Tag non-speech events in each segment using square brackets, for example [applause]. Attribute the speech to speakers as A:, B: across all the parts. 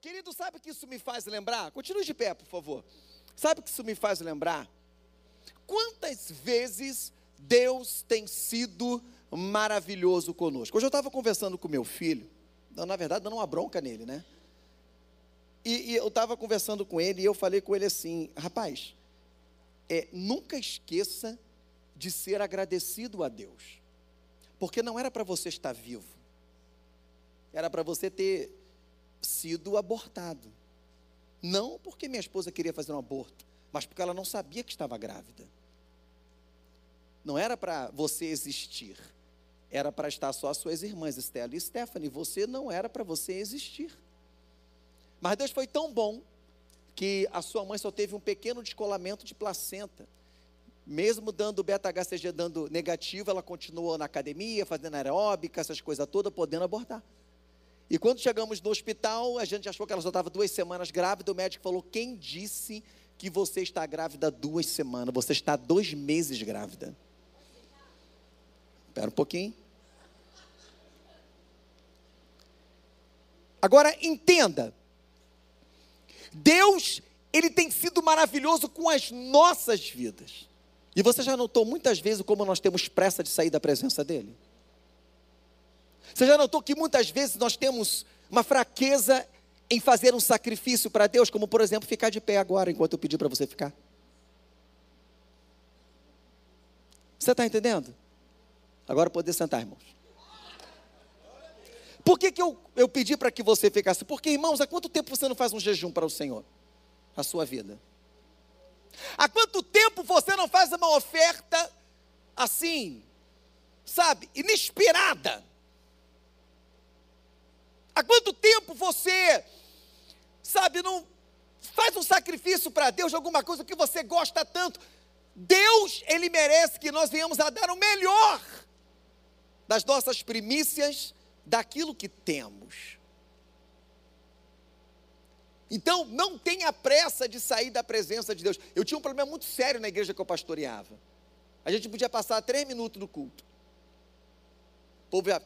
A: Querido, sabe o que isso me faz lembrar? Continue de pé, por favor. Sabe o que isso me faz lembrar? Quantas vezes Deus tem sido maravilhoso conosco? Hoje eu estava conversando com meu filho, na verdade, dando uma bronca nele, né? E, e eu estava conversando com ele e eu falei com ele assim: rapaz, é, nunca esqueça de ser agradecido a Deus, porque não era para você estar vivo, era para você ter sido abortado. Não porque minha esposa queria fazer um aborto, mas porque ela não sabia que estava grávida. Não era para você existir, era para estar só as suas irmãs, Estela e Stephanie. Você não era para você existir. Mas Deus foi tão bom que a sua mãe só teve um pequeno descolamento de placenta. Mesmo dando beta-HCG dando negativo, ela continuou na academia, fazendo aeróbica, essas coisas todas, podendo abortar. E quando chegamos no hospital, a gente achou que ela só estava duas semanas grávida. O médico falou: Quem disse que você está grávida duas semanas? Você está dois meses grávida. Espera um pouquinho. Agora entenda, Deus, Ele tem sido maravilhoso com as nossas vidas. E você já notou muitas vezes como nós temos pressa de sair da presença dEle? Você já notou que muitas vezes nós temos uma fraqueza em fazer um sacrifício para Deus, como por exemplo ficar de pé agora, enquanto eu pedi para você ficar? Você está entendendo? Agora poder sentar, irmãos. Por que, que eu, eu pedi para que você ficasse? Porque, irmãos, há quanto tempo você não faz um jejum para o Senhor? A sua vida. Há quanto tempo você não faz uma oferta assim, sabe, inesperada? Há quanto tempo você, sabe, não faz um sacrifício para Deus de alguma coisa que você gosta tanto? Deus, Ele merece que nós venhamos a dar o melhor das nossas primícias daquilo que temos. Então, não tenha pressa de sair da presença de Deus. Eu tinha um problema muito sério na igreja que eu pastoreava. A gente podia passar três minutos no culto. O povo ia...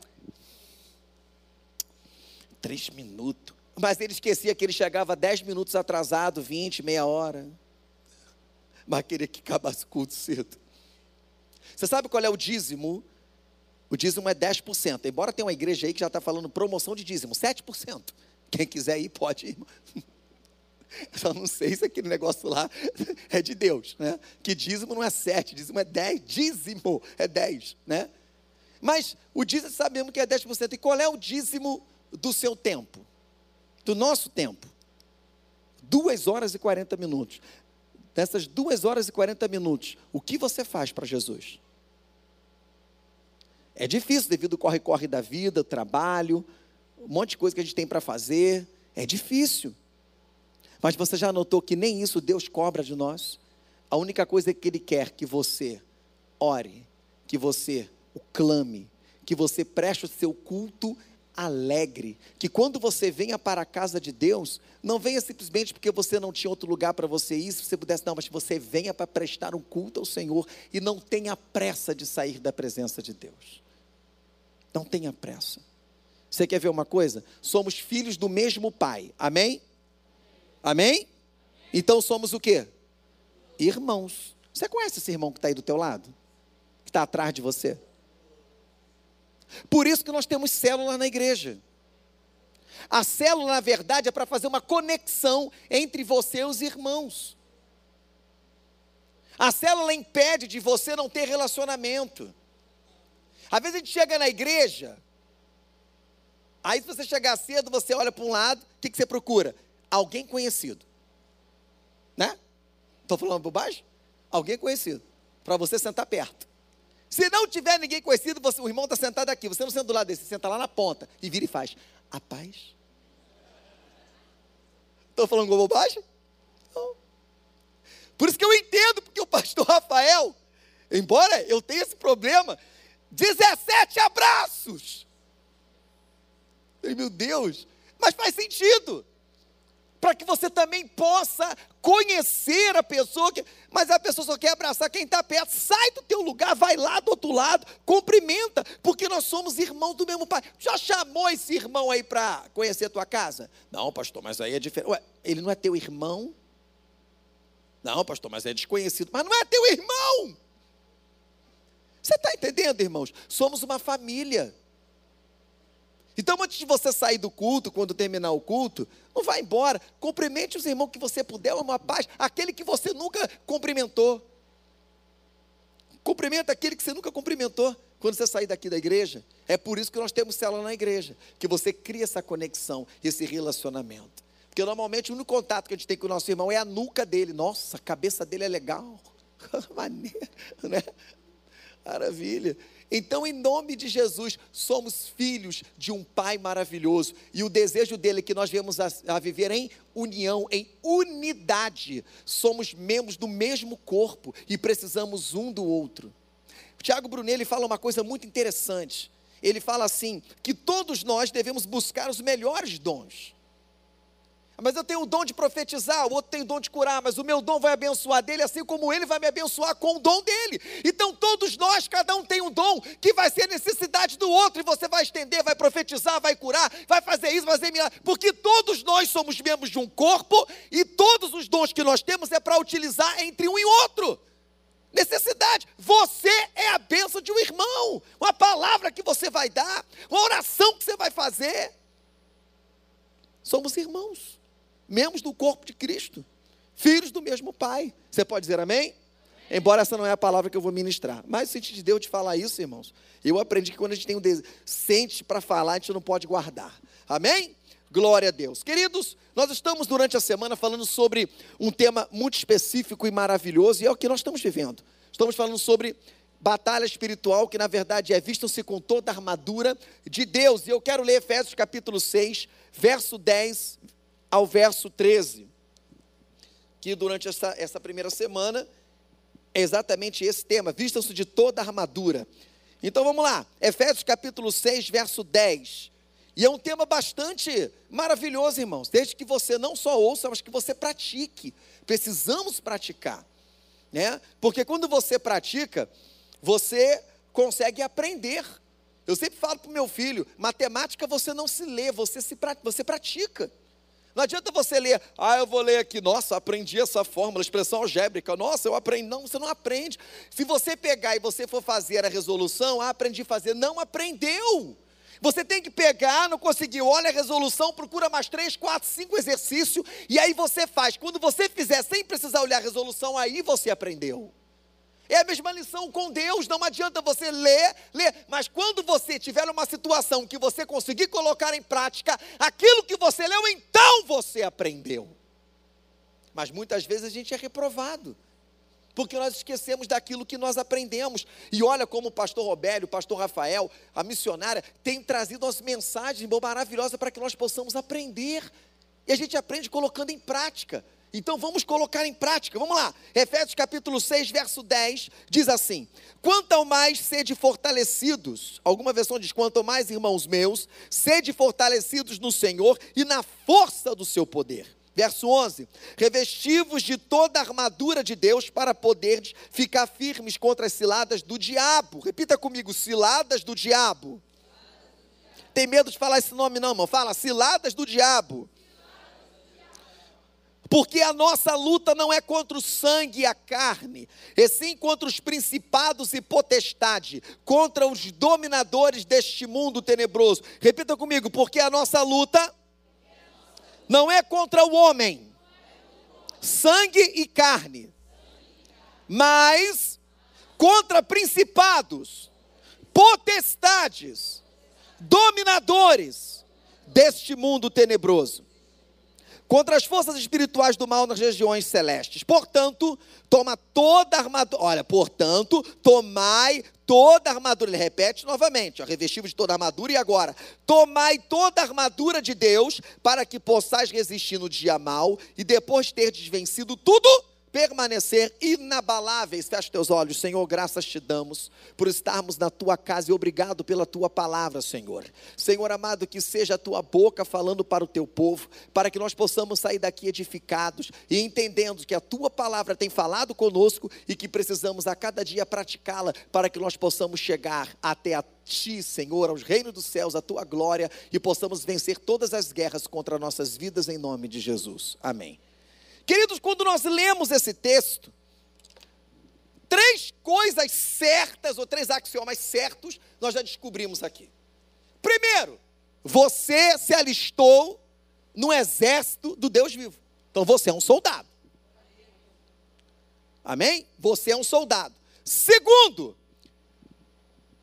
A: Três minutos. Mas ele esquecia que ele chegava dez minutos atrasado, vinte, meia hora. Mas queria que acabasse o culto cedo. Você sabe qual é o dízimo o dízimo é 10%. Embora tenha uma igreja aí que já está falando promoção de dízimo, 7%. Quem quiser ir, pode ir. [laughs] Eu só não sei se aquele negócio lá [laughs] é de Deus, né? Que dízimo não é 7, dízimo é 10, dízimo é 10, né? Mas o dízimo sabemos que é 10%. E qual é o dízimo do seu tempo? Do nosso tempo? 2 horas e 40 minutos. Nessas 2 horas e 40 minutos, o que você faz para Jesus? É difícil devido ao corre-corre da vida, trabalho, um monte de coisa que a gente tem para fazer. É difícil. Mas você já notou que nem isso Deus cobra de nós? A única coisa que Ele quer que você ore, que você o clame, que você preste o seu culto alegre, que quando você venha para a casa de Deus, não venha simplesmente porque você não tinha outro lugar para você ir, se você pudesse, não, mas você venha para prestar um culto ao Senhor e não tenha pressa de sair da presença de Deus. Não tenha pressa. Você quer ver uma coisa? Somos filhos do mesmo pai. Amém? Amém? Então somos o quê? Irmãos. Você conhece esse irmão que está aí do teu lado? Que está atrás de você? Por isso que nós temos célula na igreja. A célula, na verdade, é para fazer uma conexão entre você e os irmãos. A célula impede de você não ter relacionamento. Às vezes a gente chega na igreja, aí se você chegar cedo, você olha para um lado, o que, que você procura? Alguém conhecido. Né? Estou falando bobagem? Alguém conhecido. Para você sentar perto. Se não tiver ninguém conhecido, você, o irmão está sentado aqui, você não senta do lado desse, você senta lá na ponta e vira e faz. A paz. Estou falando bobagem? Não. Por isso que eu entendo, porque o pastor Rafael, embora eu tenha esse problema, 17 abraços. Meu Deus, mas faz sentido. Para que você também possa conhecer a pessoa, que, mas a pessoa só quer abraçar quem está perto. Sai do teu lugar, vai lá do outro lado, cumprimenta, porque nós somos irmãos do mesmo pai. Já chamou esse irmão aí para conhecer a tua casa? Não, pastor, mas aí é diferente. Ué, ele não é teu irmão? Não, pastor, mas é desconhecido. Mas não é teu irmão. Você está entendendo, irmãos? Somos uma família. Então, antes de você sair do culto, quando terminar o culto, não vá embora. Cumprimente os irmãos que você puder, uma paz. Aquele que você nunca cumprimentou. Cumprimenta aquele que você nunca cumprimentou quando você sair daqui da igreja. É por isso que nós temos célula na igreja. Que você cria essa conexão, esse relacionamento. Porque normalmente o único contato que a gente tem com o nosso irmão é a nuca dele. Nossa, a cabeça dele é legal. [laughs] Maneiro, né? Maravilha. Então, em nome de Jesus, somos filhos de um Pai maravilhoso. E o desejo dele é que nós viemos a, a, viver em união, em unidade. Somos membros do mesmo corpo e precisamos um do outro. Tiago Brunelli fala uma coisa muito interessante. Ele fala assim: que todos nós devemos buscar os melhores dons. Mas eu tenho o dom de profetizar, o outro tem o dom de curar, mas o meu dom vai abençoar dele, assim como ele vai me abençoar com o dom dele. Então, todos nós, cada um tem um dom que vai ser necessidade do outro, e você vai estender, vai profetizar, vai curar, vai fazer isso, vai fazer milagre, porque todos nós somos membros de um corpo, e todos os dons que nós temos é para utilizar entre um e outro. Necessidade, você é a bênção de um irmão, uma palavra que você vai dar, uma oração que você vai fazer. Somos irmãos membros do corpo de Cristo, filhos do mesmo Pai. Você pode dizer amém? Embora essa não é a palavra que eu vou ministrar. Mas se te deu de falar isso, irmãos, eu aprendi que quando a gente tem um desejo, sente para falar, a gente não pode guardar. Amém? Glória a Deus. Queridos, nós estamos durante a semana falando sobre um tema muito específico e maravilhoso, e é o que nós estamos vivendo. Estamos falando sobre batalha espiritual, que na verdade é vistam-se com toda a armadura de Deus. E eu quero ler Efésios capítulo 6, verso 10 ao verso 13, que durante essa, essa primeira semana é exatamente esse tema, vistam-se de toda a armadura. Então vamos lá, Efésios capítulo 6, verso 10. E é um tema bastante maravilhoso, irmãos, desde que você não só ouça, mas que você pratique. Precisamos praticar, né? Porque quando você pratica, você consegue aprender. Eu sempre falo para o meu filho: matemática você não se lê, você, se, você pratica. Não adianta você ler, ah, eu vou ler aqui, nossa, aprendi essa fórmula, expressão algébrica, nossa, eu aprendi. Não, você não aprende. Se você pegar e você for fazer a resolução, ah, aprendi a fazer, não aprendeu. Você tem que pegar, não conseguiu, olha a resolução, procura mais três, quatro, cinco exercícios, e aí você faz. Quando você fizer sem precisar olhar a resolução, aí você aprendeu. É a mesma lição com Deus, não adianta você ler, ler, mas quando você tiver uma situação que você conseguir colocar em prática aquilo que você leu, então você aprendeu. Mas muitas vezes a gente é reprovado, porque nós esquecemos daquilo que nós aprendemos. E olha como o pastor Robério, o pastor Rafael, a missionária, tem trazido as mensagens maravilhosas para que nós possamos aprender. E a gente aprende colocando em prática. Então vamos colocar em prática. Vamos lá. Efésios capítulo 6, verso 10 diz assim: Quanto ao mais sede fortalecidos, alguma versão diz: quanto ao mais, irmãos meus, sede fortalecidos no Senhor e na força do seu poder. Verso 11: Revestivos de toda a armadura de Deus para poderes ficar firmes contra as ciladas do diabo. Repita comigo: ciladas do diabo. Tem medo de falar esse nome, não, irmão? Fala, ciladas do diabo. Porque a nossa luta não é contra o sangue e a carne, e sim contra os principados e potestade, contra os dominadores deste mundo tenebroso. Repita comigo, porque a nossa luta não é contra o homem, sangue e carne, mas contra principados, potestades, dominadores deste mundo tenebroso contra as forças espirituais do mal nas regiões celestes. Portanto, toma toda a armadura. Olha, portanto, tomai toda a armadura. Ele repete novamente, ó, revestivos de toda a armadura. E agora, tomai toda a armadura de Deus para que possais resistir no dia mal e depois ter desvencido tudo, permanecer inabaláveis. Feche teus olhos, Senhor, graças te damos por estarmos na tua casa e obrigado pela tua palavra, Senhor. Senhor amado, que seja a tua boca falando para o teu povo, para que nós possamos sair daqui edificados e entendendo que a tua palavra tem falado conosco e que precisamos a cada dia praticá-la para que nós possamos chegar até a ti, Senhor, aos reinos dos céus, a tua glória e possamos vencer todas as guerras contra nossas vidas em nome de Jesus. Amém. Queridos, quando nós lemos esse texto, três coisas certas, ou três axiomas certos, nós já descobrimos aqui. Primeiro, você se alistou no exército do Deus vivo. Então você é um soldado. Amém? Você é um soldado. Segundo,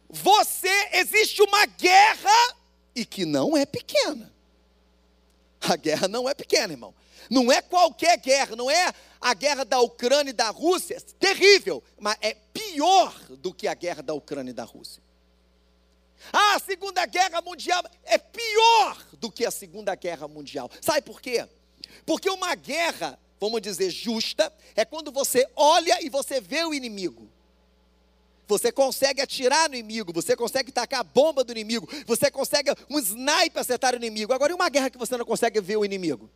A: você existe uma guerra e que não é pequena. A guerra não é pequena, irmão. Não é qualquer guerra, não é a guerra da Ucrânia e da Rússia, terrível, mas é pior do que a guerra da Ucrânia e da Rússia. Ah, a Segunda Guerra Mundial é pior do que a Segunda Guerra Mundial. Sabe por quê? Porque uma guerra, vamos dizer, justa, é quando você olha e você vê o inimigo. Você consegue atirar no inimigo, você consegue tacar a bomba do inimigo, você consegue um sniper acertar o inimigo. Agora, e uma guerra que você não consegue ver o inimigo?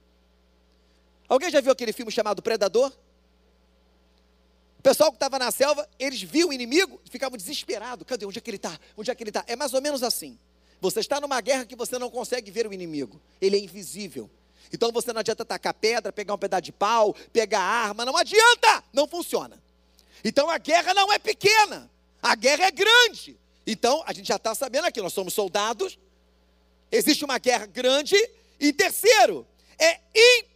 A: Alguém já viu aquele filme chamado Predador? O pessoal que estava na selva, eles viam o inimigo ficavam desesperados. Cadê? Onde é que ele está? Onde é que ele está? É mais ou menos assim. Você está numa guerra que você não consegue ver o inimigo. Ele é invisível. Então você não adianta tacar pedra, pegar um pedaço de pau, pegar arma, não adianta! Não funciona. Então a guerra não é pequena, a guerra é grande. Então a gente já está sabendo aqui, nós somos soldados, existe uma guerra grande. E terceiro, é impossível,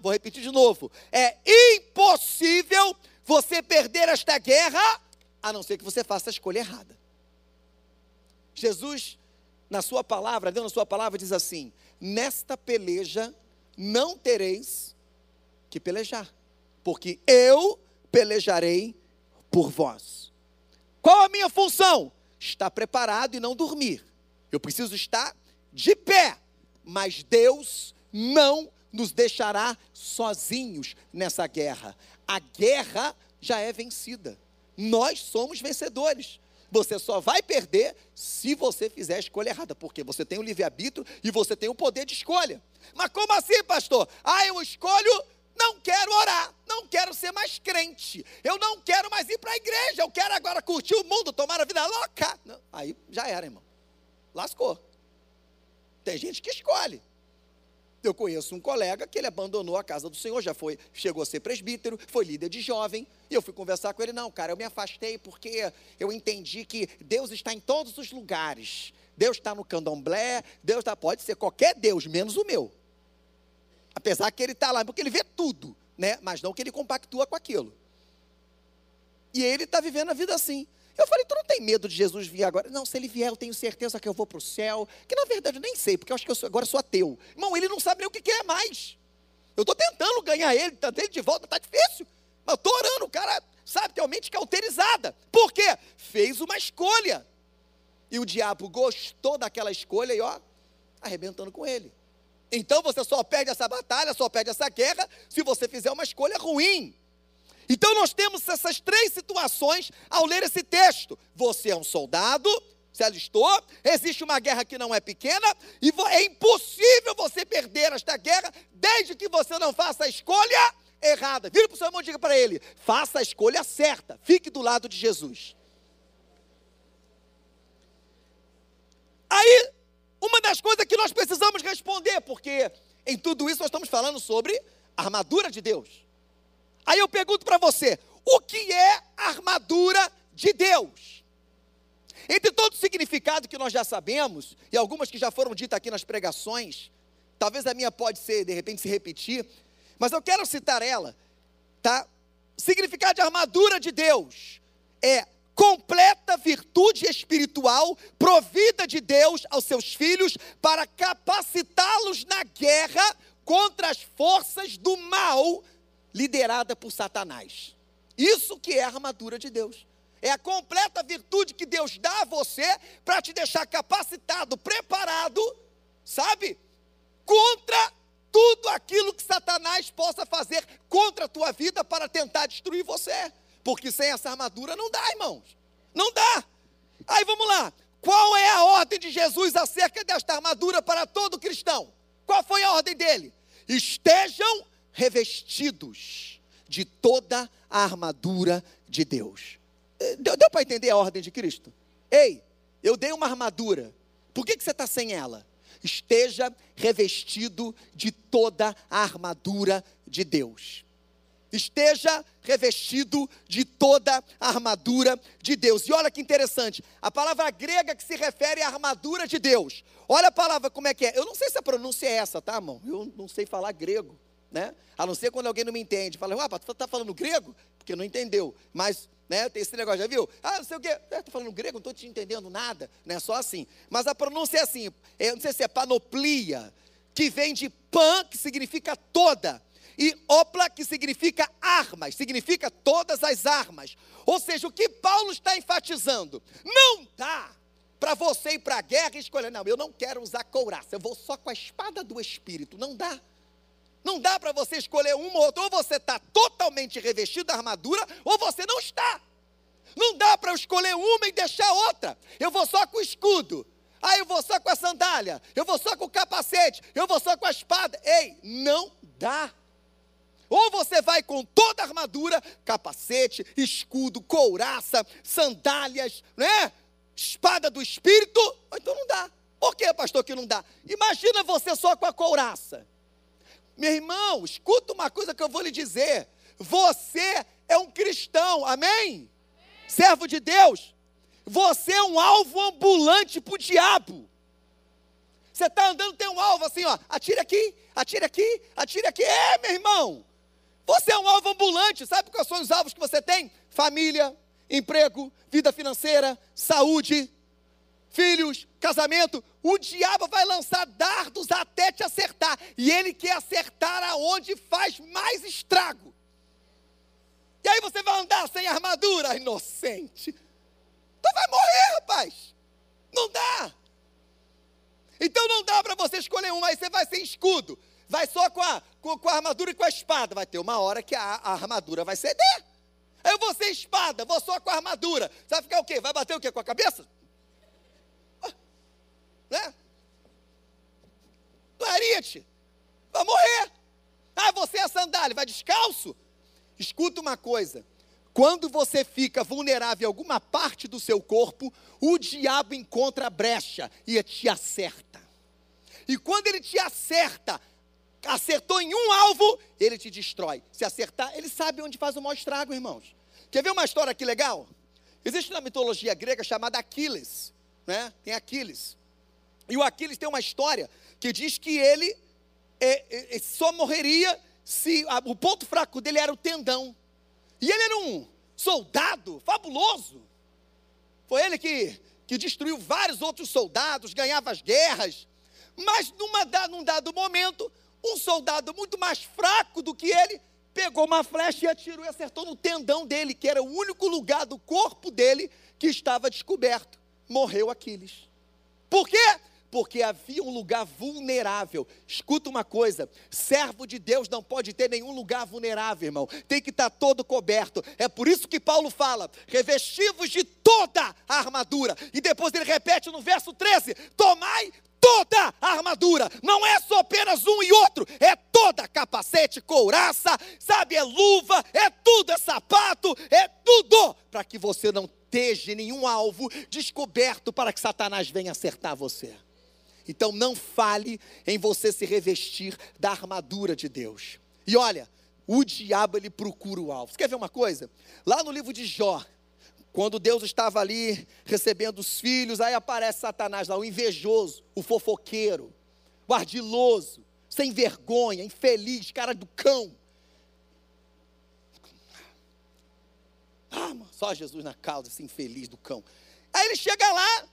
A: vou repetir de novo, é impossível você perder esta guerra, a não ser que você faça a escolha errada. Jesus, na sua palavra, Deus na sua palavra diz assim: nesta peleja não tereis que pelejar, porque eu pelejarei por vós. Qual a minha função? Estar preparado e não dormir. Eu preciso estar de pé, mas Deus não nos deixará sozinhos nessa guerra. A guerra já é vencida. Nós somos vencedores. Você só vai perder se você fizer a escolha errada, porque você tem o livre-arbítrio e você tem o poder de escolha. Mas como assim, pastor? Ah, eu escolho, não quero orar, não quero ser mais crente, eu não quero mais ir para a igreja, eu quero agora curtir o mundo, tomar a vida louca. Não, aí já era, irmão. Lascou. Tem gente que escolhe. Eu conheço um colega que ele abandonou a casa do Senhor, já foi, chegou a ser presbítero, foi líder de jovem, e eu fui conversar com ele, não, cara, eu me afastei porque eu entendi que Deus está em todos os lugares. Deus está no candomblé, Deus está, pode ser qualquer Deus, menos o meu. Apesar que ele está lá, porque ele vê tudo, né? Mas não que ele compactua com aquilo. E ele está vivendo a vida assim. Eu falei, tu não tem medo de Jesus vir agora? Não, se ele vier, eu tenho certeza que eu vou para o céu. Que na verdade eu nem sei, porque eu acho que eu sou, agora sou ateu. Irmão, ele não sabe nem o que, que é mais. Eu estou tentando ganhar ele, tá ele de volta, está difícil. Mas eu estou orando, o cara, sabe, tem a mente cauterizada. Por quê? Fez uma escolha. E o diabo gostou daquela escolha e ó, arrebentando com ele. Então você só perde essa batalha, só perde essa guerra, se você fizer uma escolha ruim. Então nós temos essas três situações ao ler esse texto. Você é um soldado, se alistou, existe uma guerra que não é pequena, e é impossível você perder esta guerra desde que você não faça a escolha errada. Vira para o seu irmão e diga para ele: faça a escolha certa, fique do lado de Jesus. Aí, uma das coisas que nós precisamos responder, porque em tudo isso nós estamos falando sobre a armadura de Deus. Aí eu pergunto para você: o que é armadura de Deus? Entre todo o significado que nós já sabemos, e algumas que já foram ditas aqui nas pregações, talvez a minha pode ser, de repente, se repetir, mas eu quero citar ela, tá? Significado de armadura de Deus é completa virtude espiritual provida de Deus aos seus filhos para capacitá-los na guerra contra as forças do mal liderada por Satanás. Isso que é a armadura de Deus. É a completa virtude que Deus dá a você para te deixar capacitado, preparado, sabe? Contra tudo aquilo que Satanás possa fazer contra a tua vida para tentar destruir você. Porque sem essa armadura não dá, irmãos. Não dá. Aí vamos lá. Qual é a ordem de Jesus acerca desta armadura para todo cristão? Qual foi a ordem dele? Estejam revestidos de toda a armadura de Deus. Eh, deu, deu para entender a ordem de Cristo? Ei, eu dei uma armadura. Por que, que você está sem ela? Esteja revestido de toda a armadura de Deus. Esteja revestido de toda a armadura de Deus. E olha que interessante, a palavra grega que se refere à armadura de Deus. Olha a palavra como é que é. Eu não sei se a pronúncia é essa, tá, irmão? Eu não sei falar grego, né? A não ser quando alguém não me entende. Fala, ah, tu está falando grego? Porque não entendeu. Mas né? Tem esse negócio, já viu? Ah, não sei o quê. Estou é, falando grego, não estou te entendendo nada. Não é só assim. Mas a pronúncia é assim. É, não sei se é panoplia, que vem de pan, que significa toda. E opla, que significa armas, significa todas as armas. Ou seja, o que Paulo está enfatizando? Não dá para você ir para a guerra e escolher, não, eu não quero usar couraça, eu vou só com a espada do Espírito. Não dá. Não dá para você escolher uma ou outra. Ou você está totalmente revestido da armadura, ou você não está. Não dá para eu escolher uma e deixar outra. Eu vou só com o escudo. Aí eu vou só com a sandália. Eu vou só com o capacete. Eu vou só com a espada. Ei, não dá. Ou você vai com toda a armadura, capacete, escudo, couraça, sandálias, né? Espada do espírito, então não dá. Por que, pastor, que não dá? Imagina você só com a couraça. Meu irmão, escuta uma coisa que eu vou lhe dizer. Você é um cristão, amém? Servo de Deus. Você é um alvo ambulante para o diabo. Você está andando, tem um alvo assim, ó. Atire aqui, atire aqui, atire aqui. É, meu irmão. Você é um alvo ambulante. Sabe quais são os alvos que você tem? Família, emprego, vida financeira, saúde, filhos, casamento, o diabo vai lançar dardos até te acertar. E ele quer acertar aonde faz mais estrago. E aí você vai andar sem armadura, inocente. Tu vai morrer, rapaz. Não dá. Então não dá para você escolher um, aí você vai sem escudo. Vai só com a, com, com, a armadura e com a espada. Vai ter uma hora que a, a armadura vai ceder. Eu vou sem espada, vou só com a armadura. Você vai ficar o quê? Vai bater o quê? Com a cabeça? Né? Ariete, vai morrer. Ah, você é sandália, vai descalço? Escuta uma coisa. Quando você fica vulnerável em alguma parte do seu corpo, o diabo encontra a brecha e te acerta. E quando ele te acerta, acertou em um alvo, ele te destrói. Se acertar, ele sabe onde faz o maior estrago, irmãos. Quer ver uma história aqui legal? Existe uma mitologia grega chamada Aquiles, né? Tem Aquiles. E o Aquiles tem uma história que diz que ele é, é, só morreria se a, o ponto fraco dele era o tendão. E ele era um soldado fabuloso. Foi ele que, que destruiu vários outros soldados, ganhava as guerras. Mas numa, num dado momento, um soldado muito mais fraco do que ele pegou uma flecha e atirou e acertou no tendão dele, que era o único lugar do corpo dele que estava descoberto. Morreu Aquiles. Por quê? Porque havia um lugar vulnerável. Escuta uma coisa: servo de Deus não pode ter nenhum lugar vulnerável, irmão. Tem que estar todo coberto. É por isso que Paulo fala: revestivos de toda a armadura. E depois ele repete no verso 13: tomai toda a armadura. Não é só apenas um e outro, é toda capacete, couraça, sabe? É luva, é tudo, é sapato, é tudo, para que você não esteja nenhum alvo descoberto para que Satanás venha acertar você. Então não fale em você se revestir da armadura de Deus. E olha, o diabo ele procura o alvo. Você quer ver uma coisa? Lá no livro de Jó, quando Deus estava ali recebendo os filhos, aí aparece Satanás lá, o invejoso, o fofoqueiro, o ardiloso, sem vergonha, infeliz, cara do cão. Ah, só Jesus na causa, esse infeliz do cão. Aí ele chega lá,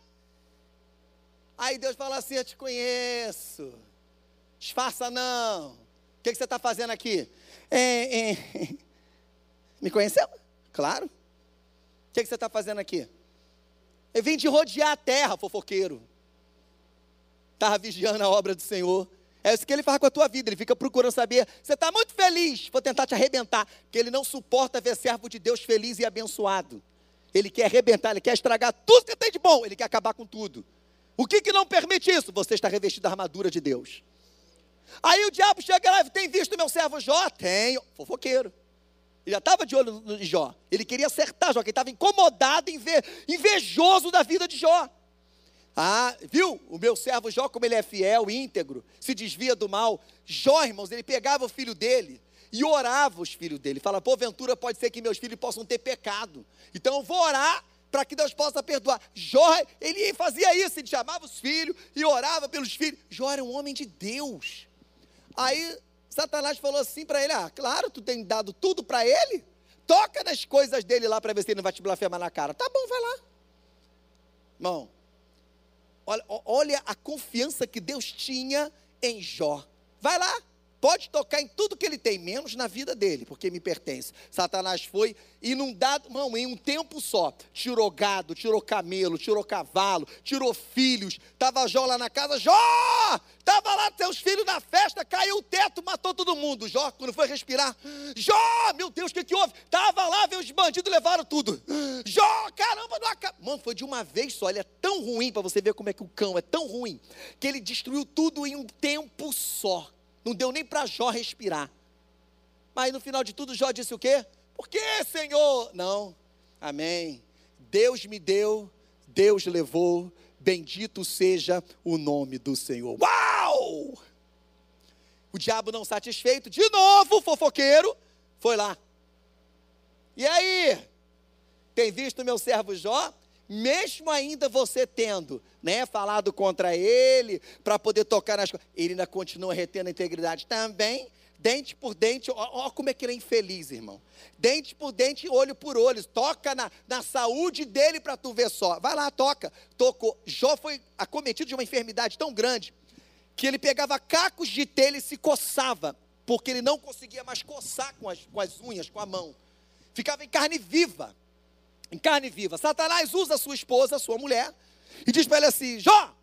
A: Aí Deus fala assim: Eu te conheço. Disfarça não. O que, que você está fazendo aqui? É, é. [laughs] Me conheceu? Claro. O que, que você está fazendo aqui? Eu vim de rodear a terra, fofoqueiro. Estava vigiando a obra do Senhor. É isso que ele faz com a tua vida. Ele fica procurando saber. Você está muito feliz, vou tentar te arrebentar. Porque ele não suporta ver servo de Deus feliz e abençoado. Ele quer arrebentar, ele quer estragar tudo que tem de bom, ele quer acabar com tudo. O que, que não permite isso? Você está revestido da armadura de Deus. Aí o diabo chega lá e tem visto meu servo Jó? Tenho. Fofoqueiro. Ele já estava de olho no Jó. Ele queria acertar Jó, que estava incomodado, invejoso da vida de Jó. Ah, viu? O meu servo Jó, como ele é fiel, íntegro, se desvia do mal. Jó, irmãos, ele pegava o filho dele e orava os filhos dele. Fala, porventura pode ser que meus filhos possam ter pecado. Então eu vou orar para que Deus possa perdoar. Jó, ele fazia isso, ele chamava os filhos e orava pelos filhos. Jó era um homem de Deus. Aí Satanás falou assim para ele: Ah, claro, tu tem dado tudo para ele. Toca nas coisas dele lá para ver se ele não vai te blasfemar na cara. Tá bom, vai lá. Irmão, olha, olha a confiança que Deus tinha em Jó. Vai lá, pode tocar em tudo que ele tem, menos na vida dele, porque me pertence. Satanás foi inundado, não, em um tempo só. Tirou gado, tirou camelo, tirou cavalo, tirou filhos. Estava Jó lá na casa, Jó! Estava lá teus filhos na festa, caiu o teto, matou todo mundo. Jó, quando foi respirar, Jó, meu Deus, o que, que houve? Estava lá, veio os bandidos levaram tudo. Jó, caramba, não acaba. Mano, foi de uma vez só. Ele é tão ruim, para você ver como é que o cão é tão ruim, que ele destruiu tudo em um tempo só. Não deu nem para Jó respirar. Mas no final de tudo, Jó disse o quê? Por que, Senhor? Não. Amém. Deus me deu, Deus levou. Bendito seja o nome do Senhor. Uau! O diabo não satisfeito, de novo, fofoqueiro, foi lá. E aí? Tem visto meu servo Jó? Mesmo ainda você tendo, né, falado contra ele, para poder tocar nas coisas, ele ainda continua retendo a integridade também, dente por dente, ó, como é que ele é infeliz, irmão. Dente por dente, olho por olho, toca na, na saúde dele para tu ver só. Vai lá, toca. Tocou. Jó foi acometido de uma enfermidade tão grande que ele pegava cacos de telha e se coçava, porque ele não conseguia mais coçar com as, com as unhas, com a mão. Ficava em carne viva em carne viva. Satanás usa a sua esposa, a sua mulher, e diz para ela assim: Jó,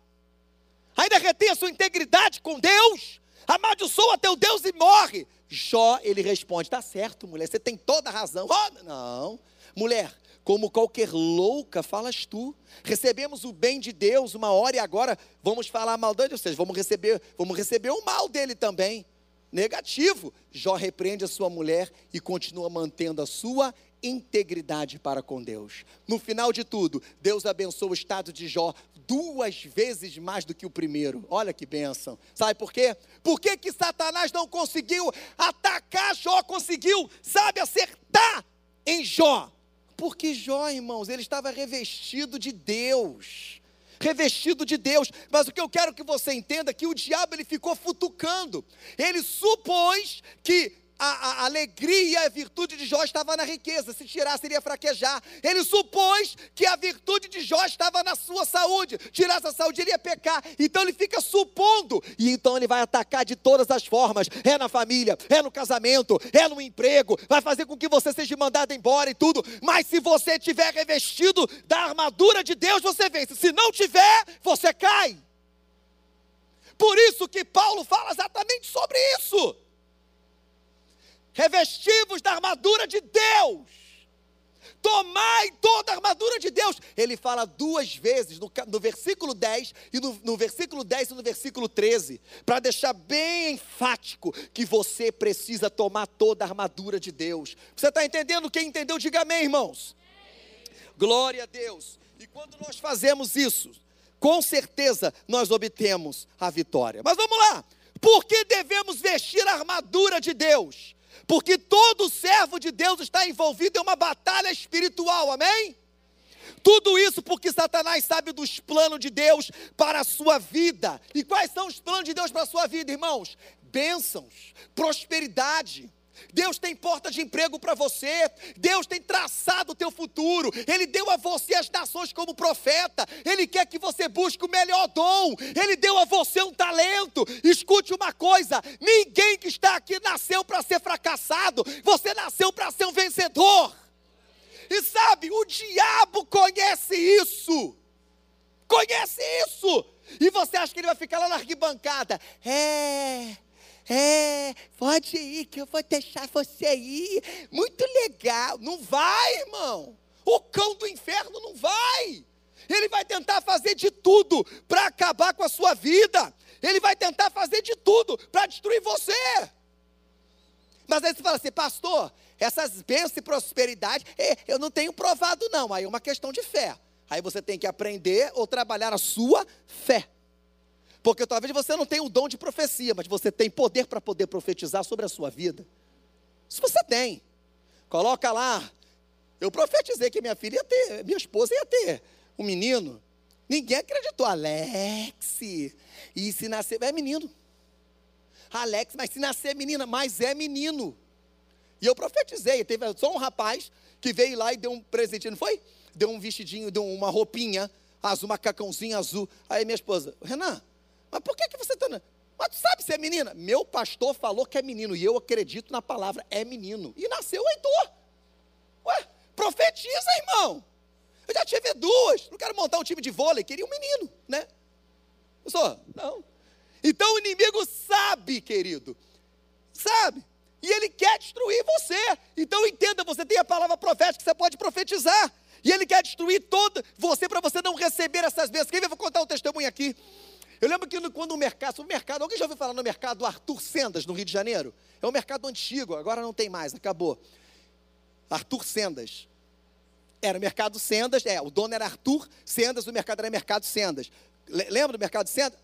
A: ainda retém a sua integridade com Deus, amaldiçoa teu Deus e morre. Jó, ele responde: Está certo, mulher, você tem toda a razão. Oh, não, mulher, como qualquer louca falas tu. Recebemos o bem de Deus uma hora e agora vamos falar mal dele, ou seja, vamos receber, vamos receber o mal dele também. Negativo. Jó repreende a sua mulher e continua mantendo a sua integridade para com Deus. No final de tudo, Deus abençoa o estado de Jó duas vezes mais do que o primeiro. Olha que bênção. Sabe por quê? Por que, que Satanás não conseguiu atacar Jó, conseguiu, sabe, acertar em Jó? Porque Jó, irmãos, ele estava revestido de Deus. Revestido de Deus, mas o que eu quero que você entenda é que o diabo ele ficou futucando, ele supôs que a, a, alegria a virtude de Jó estava na riqueza, se tirasse iria fraquejar. Ele supôs que a virtude de Jó estava na sua saúde, tirasse a saúde ele ia pecar. Então ele fica supondo, e então ele vai atacar de todas as formas: é na família, é no casamento, é no emprego, vai fazer com que você seja mandado embora e tudo. Mas se você tiver revestido da armadura de Deus, você vence. Se não tiver, você cai. Por isso que Paulo fala exatamente sobre isso revestivos da armadura de Deus. Tomai toda a armadura de Deus. Ele fala duas vezes, no, no versículo 10 e no, no versículo 10 e no versículo 13, para deixar bem enfático que você precisa tomar toda a armadura de Deus. Você está entendendo? Quem entendeu, diga amém, irmãos. Glória a Deus. E quando nós fazemos isso, com certeza nós obtemos a vitória. Mas vamos lá. Por que devemos vestir a armadura de Deus? Porque todo servo de Deus está envolvido em uma batalha espiritual, amém? Tudo isso porque Satanás sabe dos planos de Deus para a sua vida. E quais são os planos de Deus para a sua vida, irmãos? Bênçãos, prosperidade, Deus tem porta de emprego para você, Deus tem traçado o teu futuro, Ele deu a você as nações como profeta, Ele quer que você busque o melhor dom, Ele deu a você um talento. Escute uma coisa: ninguém que está aqui nasceu para ser fracassado, você nasceu para ser um vencedor. E sabe, o diabo conhece isso. conhece isso. E você acha que ele vai ficar lá na arquibancada? É, é, pode ir, que eu vou deixar você ir. Muito legal. Não vai, irmão. O cão do inferno não vai. Ele vai tentar fazer de tudo para acabar com a sua vida. Ele vai tentar fazer de tudo para destruir você. Mas aí você fala assim, pastor, essas bênçãos e prosperidade, é, eu não tenho provado, não. Aí é uma questão de fé. Aí você tem que aprender ou trabalhar a sua fé. Porque talvez você não tenha o dom de profecia, mas você tem poder para poder profetizar sobre a sua vida. Isso você tem. Coloca lá. Eu profetizei que minha filha ia ter, minha esposa ia ter um menino. Ninguém acreditou. Alex, e se nascer, é menino. Alex, mas se nascer menina, mas é menino. E eu profetizei. Teve só um rapaz que veio lá e deu um presentinho, não foi? Deu um vestidinho, deu uma roupinha azul, macacãozinho azul. Aí minha esposa, Renan, mas por que, que você está. Mas tu sabe se é menina? Meu pastor falou que é menino e eu acredito na palavra, é menino. E nasceu o Heitor. Ué, profetiza, irmão. Eu já tive duas. Não quero montar um time de vôlei, queria um menino, né? Não sou? Não. Então o inimigo sabe, querido. Sabe? E ele quer destruir você. Então entenda, você tem a palavra profética que você pode profetizar. E ele quer destruir todo você para você não receber essas bênçãos. Quem vai contar um testemunho aqui? Eu lembro que quando o mercado, o mercado, alguém já ouviu falar no mercado Arthur Sendas, no Rio de Janeiro? É um mercado antigo, agora não tem mais, acabou. Arthur Sendas. Era o mercado Sendas, é, o dono era Arthur Sendas, o mercado era mercado Sendas. Lembra do mercado Sendas?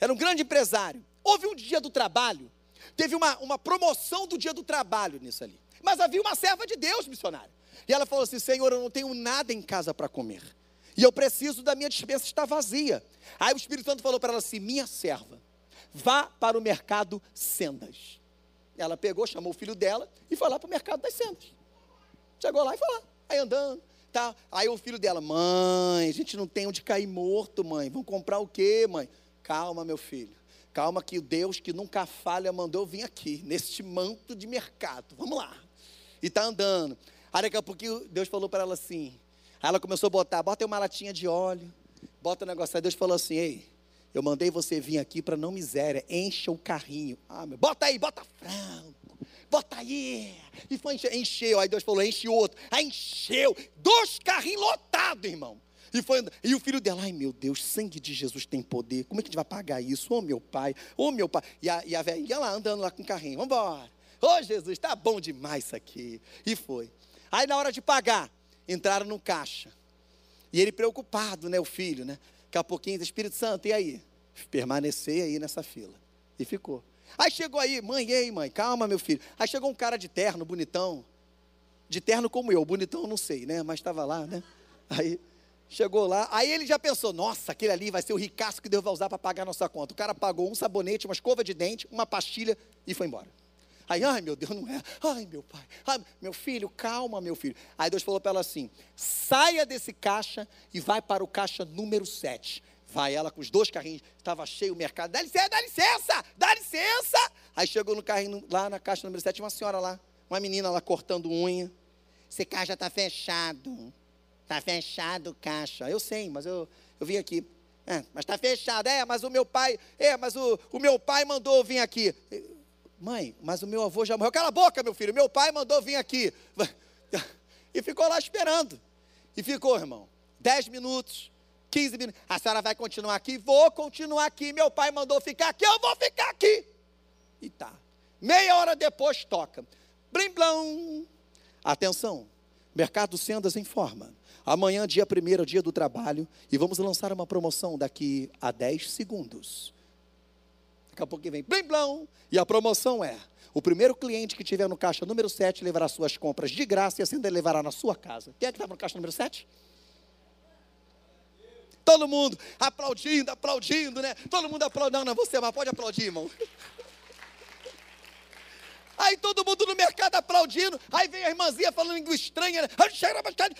A: Era um grande empresário. Houve um dia do trabalho, teve uma, uma promoção do dia do trabalho nisso ali. Mas havia uma serva de Deus, missionário. E ela falou assim: Senhor, eu não tenho nada em casa para comer. E eu preciso da minha dispensa estar vazia. Aí o Espírito Santo falou para ela assim: Minha serva, vá para o mercado Sendas. Ela pegou, chamou o filho dela e foi lá para o mercado das Sendas. Chegou lá e foi lá. Aí andando, tá. Aí o filho dela, mãe, a gente não tem onde cair morto, mãe. Vão comprar o quê, mãe? Calma, meu filho. Calma que o Deus que nunca falha mandou vir aqui, neste manto de mercado. Vamos lá. E tá andando. Aí daqui a pouquinho Deus falou para ela assim, Aí ela começou a botar, bota uma latinha de óleo, bota o negócio. Aí Deus falou assim: Ei, eu mandei você vir aqui para não miséria, encha o carrinho. Ah, meu, bota aí, bota frango, bota aí. E foi encher, encheu. Aí Deus falou: enche outro. Aí encheu, dois carrinhos lotados, irmão. E, foi, e o filho dela, ai meu Deus, sangue de Jesus tem poder. Como é que a gente vai pagar isso? Ô oh, meu pai, ô oh, meu pai. E a, e a velhinha lá andando lá com o carrinho, vamos embora. Ô oh, Jesus, tá bom demais isso aqui. E foi. Aí na hora de pagar, entraram no caixa. E ele preocupado, né, o filho, né? Daqui a pouquinho, Espírito Santo, e aí? Permanecer aí nessa fila. E ficou. Aí chegou aí, mãe, ei, mãe, calma, meu filho. Aí chegou um cara de terno, bonitão. De terno como eu, bonitão não sei, né? Mas estava lá, né? Aí chegou lá, aí ele já pensou, nossa, aquele ali vai ser o ricaço que Deus vai usar para pagar a nossa conta. O cara pagou um sabonete, uma escova de dente, uma pastilha e foi embora. Aí, ai meu Deus, não é. Ai meu pai, ai, meu filho, calma, meu filho. Aí Deus falou para ela assim: saia desse caixa e vai para o caixa número 7. Vai ela com os dois carrinhos, estava cheio o mercado. Dá licença, dá licença, dá licença. Aí chegou no carrinho, lá na caixa número 7, uma senhora lá, uma menina lá cortando unha. Esse caixa está fechado. Está fechado o caixa. Eu sei, mas eu, eu vim aqui. É, mas está fechado. É, mas o meu pai, é, mas o, o meu pai mandou vir aqui. Mãe, mas o meu avô já morreu. Cala a boca, meu filho. Meu pai mandou vir aqui. [laughs] E ficou lá esperando. E ficou, irmão. Dez minutos, quinze minutos. A senhora vai continuar aqui? Vou continuar aqui. Meu pai mandou ficar aqui, eu vou ficar aqui. E tá. Meia hora depois toca. Blim blão. Atenção. Mercado Sendas informa. Amanhã, dia 1 é o dia do trabalho. E vamos lançar uma promoção daqui a 10 segundos. Daqui a pouco vem blim blão. E a promoção é: o primeiro cliente que tiver no caixa número 7 levará suas compras de graça e assim levará na sua casa. Quem é que estava no caixa número 7? Todo mundo aplaudindo, aplaudindo, né? Todo mundo aplaudindo. Não, não, você, mas pode aplaudir, irmão. Aí todo mundo no mercado aplaudindo. Aí vem a irmãzinha falando língua estranha. Né?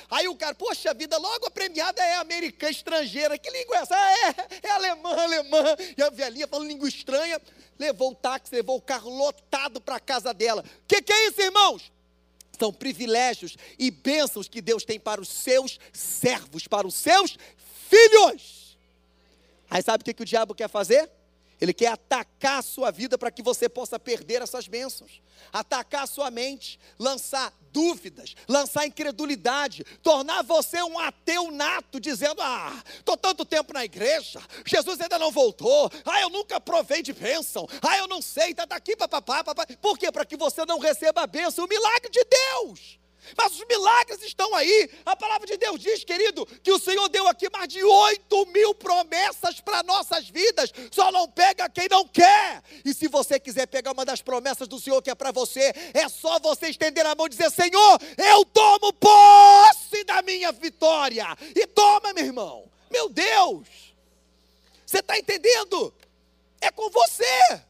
A: Aí o cara, poxa vida, logo a premiada é americana, estrangeira. Que língua é essa? É, é alemã, alemã. E a velhinha falando língua estranha. Levou o táxi, levou o carro lotado para a casa dela. O que, que é isso, irmãos? São privilégios e bênçãos que Deus tem para os seus servos, para os seus filhos. Aí sabe o que, que o diabo quer fazer? Ele quer atacar a sua vida para que você possa perder essas bênçãos. Atacar a sua mente, lançar dúvidas, lançar incredulidade, tornar você um ateu nato, dizendo: Ah, estou tanto tempo na igreja, Jesus ainda não voltou, ah, eu nunca provei de bênção, ah, eu não sei, está daqui, papapá, papá. Por quê? Para que você não receba a bênção, o milagre de Deus. Mas os milagres estão aí. A palavra de Deus diz, querido, que o Senhor deu aqui mais de 8 mil promessas para nossas vidas. Só não pega quem não quer. E se você quiser pegar uma das promessas do Senhor que é para você, é só você estender a mão e dizer: Senhor, eu tomo posse da minha vitória. E toma, meu irmão. Meu Deus. Você está entendendo? É com você.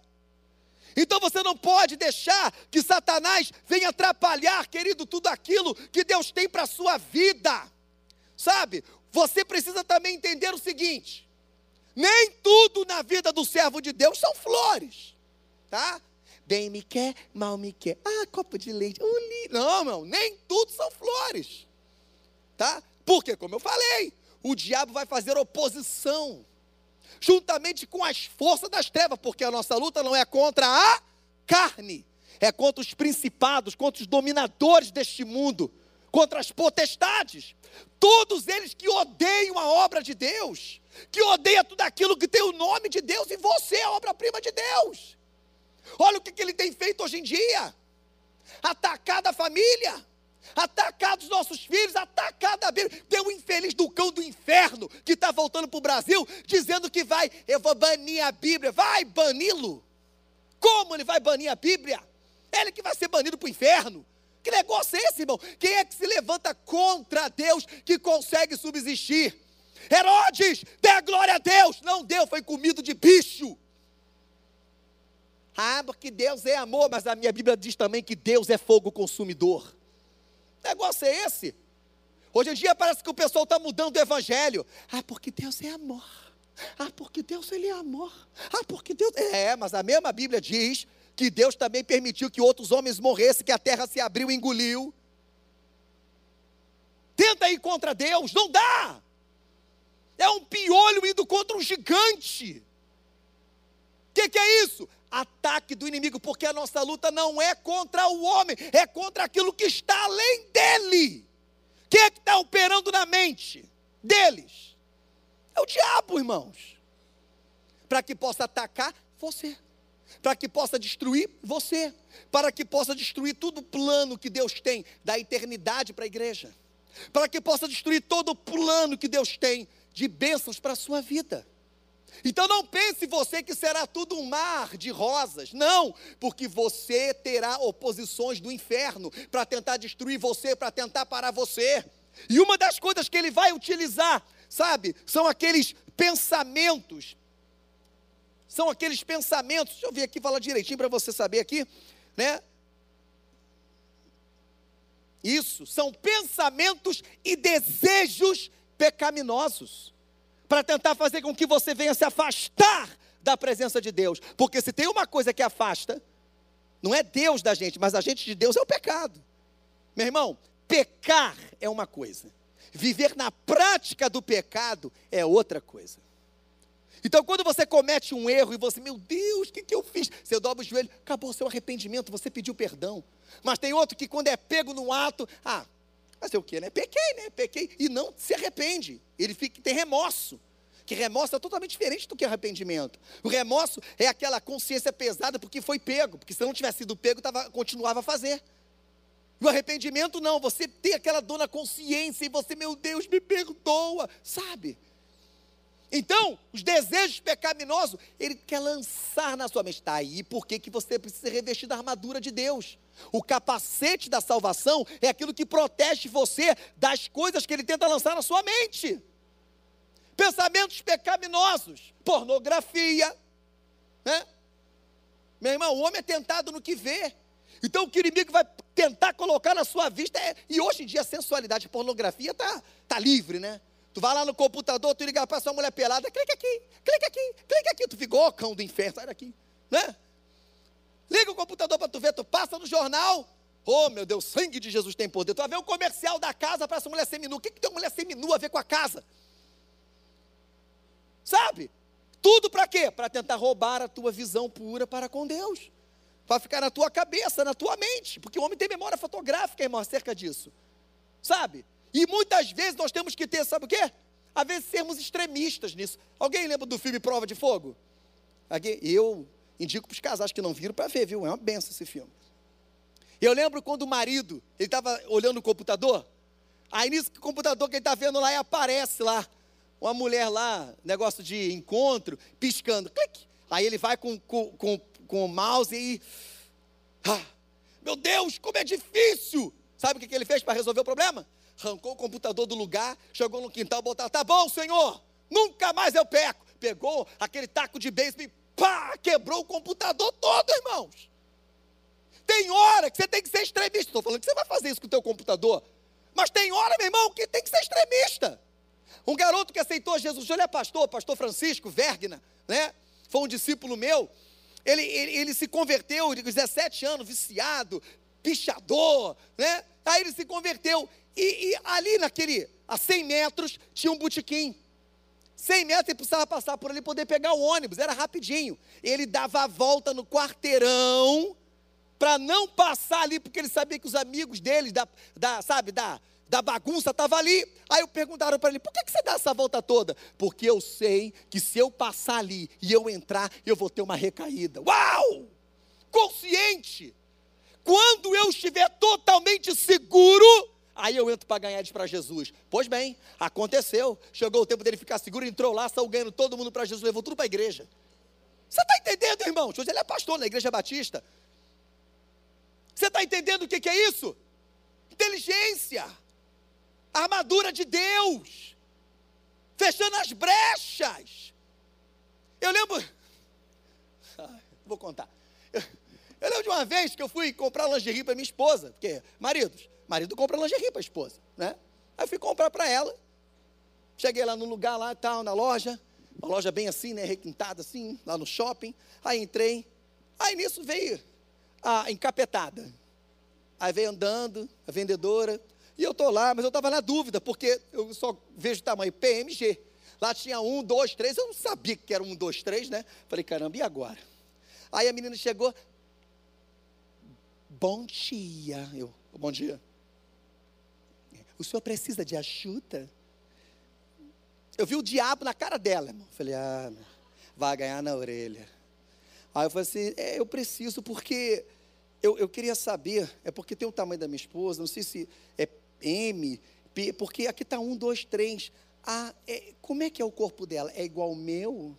A: Então você não pode deixar que Satanás venha atrapalhar, querido, tudo aquilo que Deus tem para a sua vida. Sabe? Você precisa também entender o seguinte: nem tudo na vida do servo de Deus são flores, tá? Bem me quer, mal me quer. Ah, copo de leite. Não, não, nem tudo são flores, tá? Porque, como eu falei, o diabo vai fazer oposição juntamente com as forças das trevas, porque a nossa luta não é contra a carne, é contra os principados, contra os dominadores deste mundo, contra as potestades, todos eles que odeiam a obra de Deus, que odeiam tudo aquilo que tem o nome de Deus e você é a obra-prima de Deus. Olha o que, que ele tem feito hoje em dia: atacado a família atacar os nossos filhos, atacar a Bíblia. Tem um infeliz do cão do inferno que está voltando para o Brasil, dizendo que vai, eu vou banir a Bíblia. Vai bani-lo. Como ele vai banir a Bíblia? Ele que vai ser banido para o inferno. Que negócio é esse, irmão? Quem é que se levanta contra Deus que consegue subsistir? Herodes, dê glória a Deus. Não deu, foi comido de bicho. Ah, porque Deus é amor, mas a minha Bíblia diz também que Deus é fogo consumidor negócio é esse? Hoje em dia parece que o pessoal está mudando o evangelho. Ah, porque Deus é amor. Ah, porque Deus ele é amor. Ah, porque Deus. É, mas a mesma Bíblia diz que Deus também permitiu que outros homens morressem, que a terra se abriu e engoliu. Tenta ir contra Deus, não dá. É um piolho indo contra um gigante. O que, que é isso? Ataque do inimigo, porque a nossa luta não é contra o homem, é contra aquilo que está além dele. Quem é que está operando na mente deles? É o diabo, irmãos. Para que possa atacar você, para que possa destruir você, para que possa destruir todo o plano que Deus tem da eternidade para a igreja, para que possa destruir todo o plano que Deus tem de bênçãos para a sua vida. Então não pense você que será tudo um mar de rosas. Não, porque você terá oposições do inferno para tentar destruir você, para tentar parar você. E uma das coisas que ele vai utilizar, sabe, são aqueles pensamentos. São aqueles pensamentos. Deixa eu ver aqui, falar direitinho para você saber aqui, né? Isso, são pensamentos e desejos pecaminosos para tentar fazer com que você venha se afastar da presença de Deus. Porque se tem uma coisa que afasta, não é Deus da gente, mas a gente de Deus é o pecado. Meu irmão, pecar é uma coisa, viver na prática do pecado é outra coisa. Então, quando você comete um erro e você, meu Deus, o que, que eu fiz? Você dobra o joelho, acabou o seu arrependimento, você pediu perdão. Mas tem outro que, quando é pego no ato, ah, Fazer o quê, né? Pequei, né? Pequei. E não se arrepende. Ele fica, tem remorso. Que remorso é totalmente diferente do que arrependimento. O remorso é aquela consciência pesada porque foi pego. Porque se não tivesse sido pego, tava, continuava a fazer. O arrependimento não, você tem aquela dor na consciência e você, meu Deus, me perdoa, sabe? Então, os desejos pecaminosos, ele quer lançar na sua mente. Está aí porque que você precisa revestir da armadura de Deus. O capacete da salvação é aquilo que protege você das coisas que ele tenta lançar na sua mente. Pensamentos pecaminosos, pornografia, né? Meu irmão, o homem é tentado no que vê. Então o que o inimigo vai tentar colocar na sua vista é. E hoje em dia a sensualidade, a pornografia está tá livre, né? Tu vai lá no computador, tu liga para essa mulher pelada, clica aqui, clica aqui, clica aqui. Tu ficou, oh, cão do inferno, sai daqui, né? Liga o computador para tu ver, tu passa no jornal. Oh, meu Deus, sangue de Jesus tem poder. Tu vai ver o comercial da casa para essa mulher seminua. O que, que tem mulher seminua a ver com a casa? Sabe? Tudo para quê? Para tentar roubar a tua visão pura para com Deus. Para ficar na tua cabeça, na tua mente. Porque o homem tem memória fotográfica, irmão, acerca disso. Sabe? E muitas vezes nós temos que ter, sabe o quê? Às vezes sermos extremistas nisso. Alguém lembra do filme Prova de Fogo? Eu indico para os casais que não viram para ver, viu? É uma benção esse filme. Eu lembro quando o marido, ele estava olhando o computador, aí nisso o computador que ele está vendo lá e aparece lá, uma mulher lá, negócio de encontro, piscando, clique. Aí ele vai com, com, com, com o mouse e. Ah, meu Deus, como é difícil! Sabe o que, que ele fez para resolver o problema? arrancou o computador do lugar, chegou no quintal, botou, tá bom, senhor, nunca mais eu peco. Pegou aquele taco de beisebol pá, quebrou o computador todo, irmãos. Tem hora que você tem que ser extremista. Estou falando que você vai fazer isso com o teu computador. Mas tem hora, meu irmão, que tem que ser extremista. Um garoto que aceitou Jesus, ele é pastor, pastor Francisco Vergna, né? Foi um discípulo meu. Ele, ele, ele se converteu, de 17 anos, viciado, pichador, né? Aí ele se converteu. E, e, ali naquele, a 100 metros, tinha um botequim. 100 metros ele precisava passar por ali poder pegar o ônibus, era rapidinho. Ele dava a volta no quarteirão para não passar ali, porque ele sabia que os amigos dele, da, da sabe, da, da bagunça, estavam ali. Aí perguntaram para ele: por que, que você dá essa volta toda? Porque eu sei que se eu passar ali e eu entrar, eu vou ter uma recaída. Uau! Consciente! Quando eu estiver totalmente seguro, Aí eu entro para ganhar para Jesus. Pois bem, aconteceu. Chegou o tempo dele ficar seguro, entrou lá, saiu ganhando todo mundo para Jesus, levou tudo para a igreja. Você está entendendo, irmão? Ele é pastor na igreja batista. Você está entendendo o que, que é isso? Inteligência, armadura de Deus, fechando as brechas. Eu lembro, vou contar. Eu, eu lembro de uma vez que eu fui comprar lingerie para minha esposa, porque, maridos, marido compra lingerie para a esposa, né? Aí fui comprar para ela. Cheguei lá no lugar lá tal, na loja, uma loja bem assim, né, requintada assim, lá no shopping. Aí entrei. Aí nisso veio a encapetada. Aí veio andando, a vendedora. E eu tô lá, mas eu estava na dúvida, porque eu só vejo tamanho PMG. Lá tinha um, dois, três. Eu não sabia que era um, dois, três, né? Falei, caramba, e agora? Aí a menina chegou. Bom dia. Eu, bom dia. O senhor precisa de ajuda? Eu vi o diabo na cara dela, irmão. Falei, ah, vai ganhar na orelha. Aí eu falei assim, é, eu preciso porque eu, eu queria saber, é porque tem o tamanho da minha esposa, não sei se é M, P, porque aqui está um, dois, três. Ah, é, como é que é o corpo dela? É igual ao meu?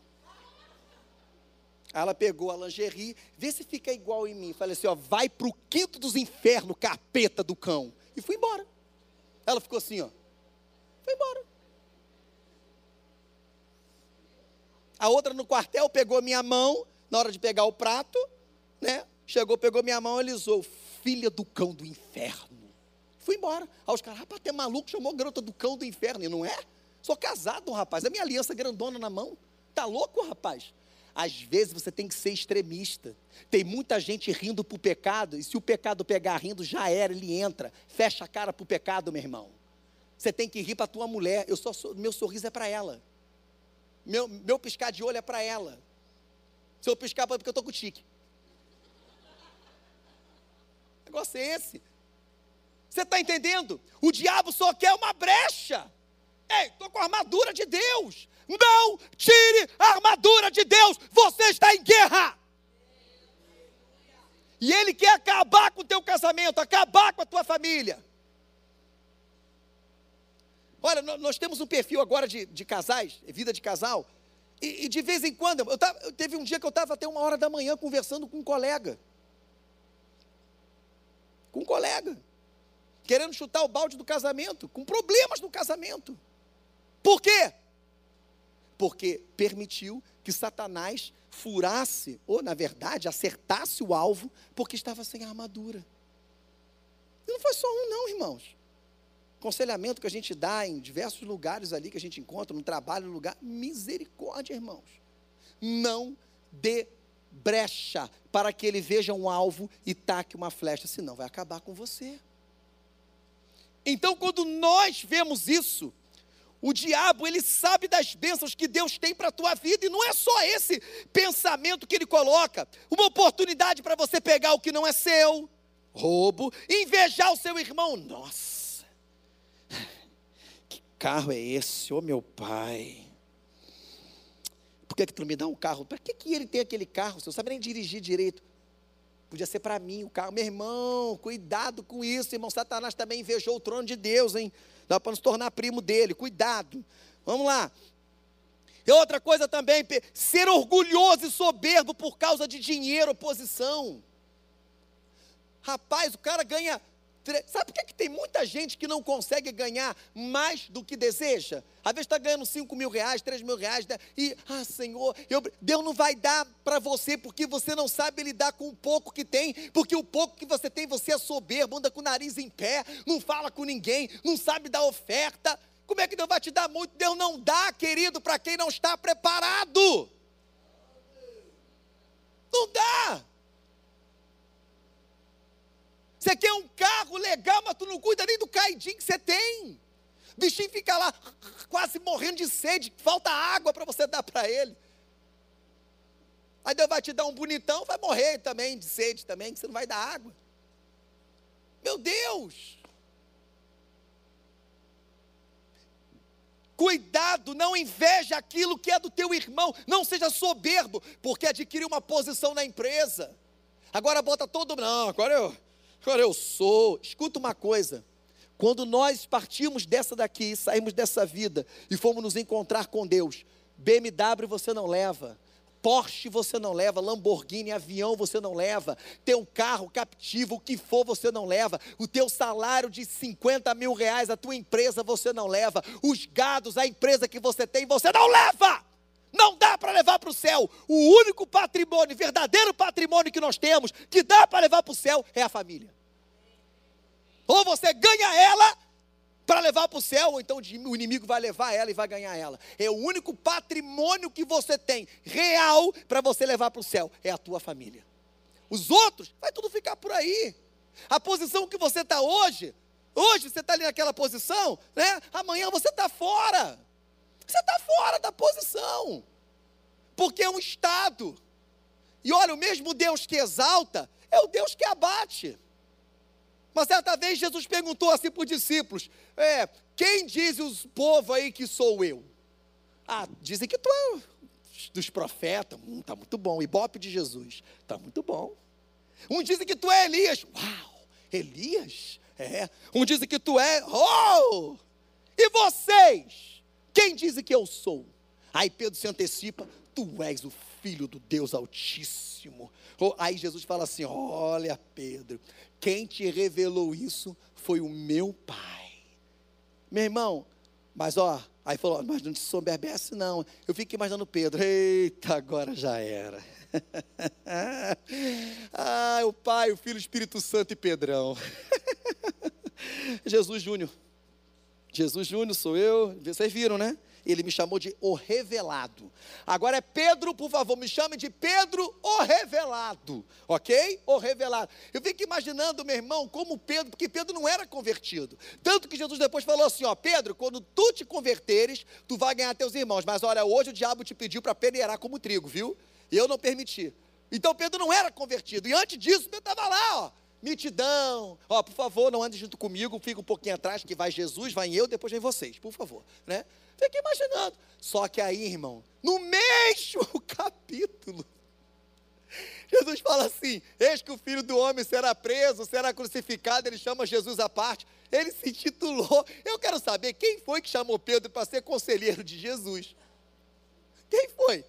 A: Aí ela pegou a lingerie, vê se fica igual em mim. Falei assim, ó, vai para o quinto dos infernos, capeta do cão. E fui embora. Ela ficou assim, ó. Foi embora. A outra no quartel pegou minha mão, na hora de pegar o prato, né? Chegou, pegou minha mão, alisou. Filha do cão do inferno. Fui embora. Aí os caras, rapaz, até maluco, chamou garota do cão do inferno. E não é? Sou casado, rapaz. É minha aliança grandona na mão. Tá louco, rapaz? Às vezes você tem que ser extremista. Tem muita gente rindo para o pecado, e se o pecado pegar rindo, já era, ele entra. Fecha a cara para o pecado, meu irmão. Você tem que rir para a tua mulher. Eu só, meu sorriso é para ela. Meu, meu piscar de olho é para ela. Se eu piscar, é porque eu estou com tique. O negócio é esse. Você está entendendo? O diabo só quer uma brecha. Ei, estou com a armadura de Deus. Não tire a armadura de Deus, você está em guerra. E Ele quer acabar com o teu casamento, acabar com a tua família. Olha, nós temos um perfil agora de, de casais, vida de casal, e, e de vez em quando, eu tava, teve um dia que eu estava até uma hora da manhã conversando com um colega. Com um colega. Querendo chutar o balde do casamento, com problemas no casamento. Por quê? porque permitiu que Satanás furasse, ou na verdade acertasse o alvo, porque estava sem armadura. E não foi só um, não, irmãos. Conselhamento que a gente dá em diversos lugares ali que a gente encontra, no trabalho, no lugar. Misericórdia, irmãos. Não dê brecha para que ele veja um alvo e taque uma flecha, senão vai acabar com você. Então, quando nós vemos isso, O diabo, ele sabe das bênçãos que Deus tem para a tua vida, e não é só esse pensamento que ele coloca. Uma oportunidade para você pegar o que não é seu, roubo, invejar o seu irmão. Nossa, [laughs] que carro é esse, ô oh, meu pai? Por que, que tu me dá um carro? Para que, que ele tem aquele carro? Você não sabe nem dirigir direito. Podia ser para mim o carro. Meu irmão, cuidado com isso, irmão. Satanás também invejou o trono de Deus, hein? Dá para nos tornar primo dele, cuidado. Vamos lá. E outra coisa também, ser orgulhoso e soberbo por causa de dinheiro ou posição. Rapaz, o cara ganha Sabe por que, que tem muita gente que não consegue ganhar mais do que deseja? Às vezes está ganhando 5 mil reais, 3 mil reais, né? e, ah, Senhor, eu, Deus não vai dar para você porque você não sabe lidar com o pouco que tem, porque o pouco que você tem, você é soberbo, anda com o nariz em pé, não fala com ninguém, não sabe dar oferta. Como é que Deus vai te dar muito? Deus não dá, querido, para quem não está preparado. Não dá. Você quer um carro legal, mas tu não cuida nem do caidinho que você tem. O bichinho fica lá quase morrendo de sede, falta água para você dar para ele. Aí Deus vai te dar um bonitão, vai morrer também de sede também, que você não vai dar água. Meu Deus! Cuidado, não inveja aquilo que é do teu irmão, não seja soberbo, porque adquiriu uma posição na empresa. Agora bota todo, não, agora eu Agora eu sou. Escuta uma coisa. Quando nós partimos dessa daqui, saímos dessa vida e fomos nos encontrar com Deus, BMW você não leva, Porsche você não leva, Lamborghini, avião você não leva, teu carro captivo, o que for você não leva, o teu salário de 50 mil reais, a tua empresa você não leva, os gados, a empresa que você tem, você não leva. Não dá para levar para o céu. O único patrimônio, verdadeiro patrimônio que nós temos, que dá para levar para o céu, é a família. Ou você ganha ela para levar para o céu, ou então o inimigo vai levar ela e vai ganhar ela. É o único patrimônio que você tem real para você levar para o céu, é a tua família. Os outros, vai tudo ficar por aí. A posição que você está hoje, hoje você está ali naquela posição, né? Amanhã você está fora. Você está fora da posição. Porque é um estado. E olha, o mesmo Deus que exalta é o Deus que abate. Mas certa vez Jesus perguntou assim para os discípulos: é, quem diz os povo aí que sou eu? Ah, dizem que tu é dos profetas. Hum, tá muito bom. Ibope de Jesus. Tá muito bom. Um dizem que tu é Elias. Uau! Elias? É. Um dizem que tu é. Oh! E vocês? Quem diz que eu sou? Aí Pedro se antecipa: Tu és o filho do Deus Altíssimo. Aí Jesus fala assim: Olha, Pedro, quem te revelou isso foi o meu Pai. Meu irmão, mas ó, aí falou: Mas não te soberbece, não. Eu fico imaginando Pedro: Eita, agora já era. [laughs] ah, o Pai, o Filho, o Espírito Santo e Pedrão. [laughs] Jesus Júnior. Jesus Júnior sou eu, vocês viram, né? Ele me chamou de o revelado. Agora é Pedro, por favor, me chame de Pedro o revelado, ok? O revelado. Eu fico imaginando, meu irmão, como Pedro, porque Pedro não era convertido. Tanto que Jesus depois falou assim: ó, Pedro, quando tu te converteres, tu vai ganhar teus irmãos. Mas olha, hoje o diabo te pediu para peneirar como trigo, viu? E eu não permiti. Então Pedro não era convertido. E antes disso, Pedro estava lá, ó mitidão. Ó, por favor, não ande junto comigo, fica um pouquinho atrás, que vai Jesus, vai eu, depois vem vocês, por favor, né? Fica imaginando. Só que aí, irmão, no mesmo [laughs] capítulo, Jesus fala assim: Eis que o filho do homem será preso, será crucificado. Ele chama Jesus à parte. Ele se titulou. Eu quero saber quem foi que chamou Pedro para ser conselheiro de Jesus. Quem foi?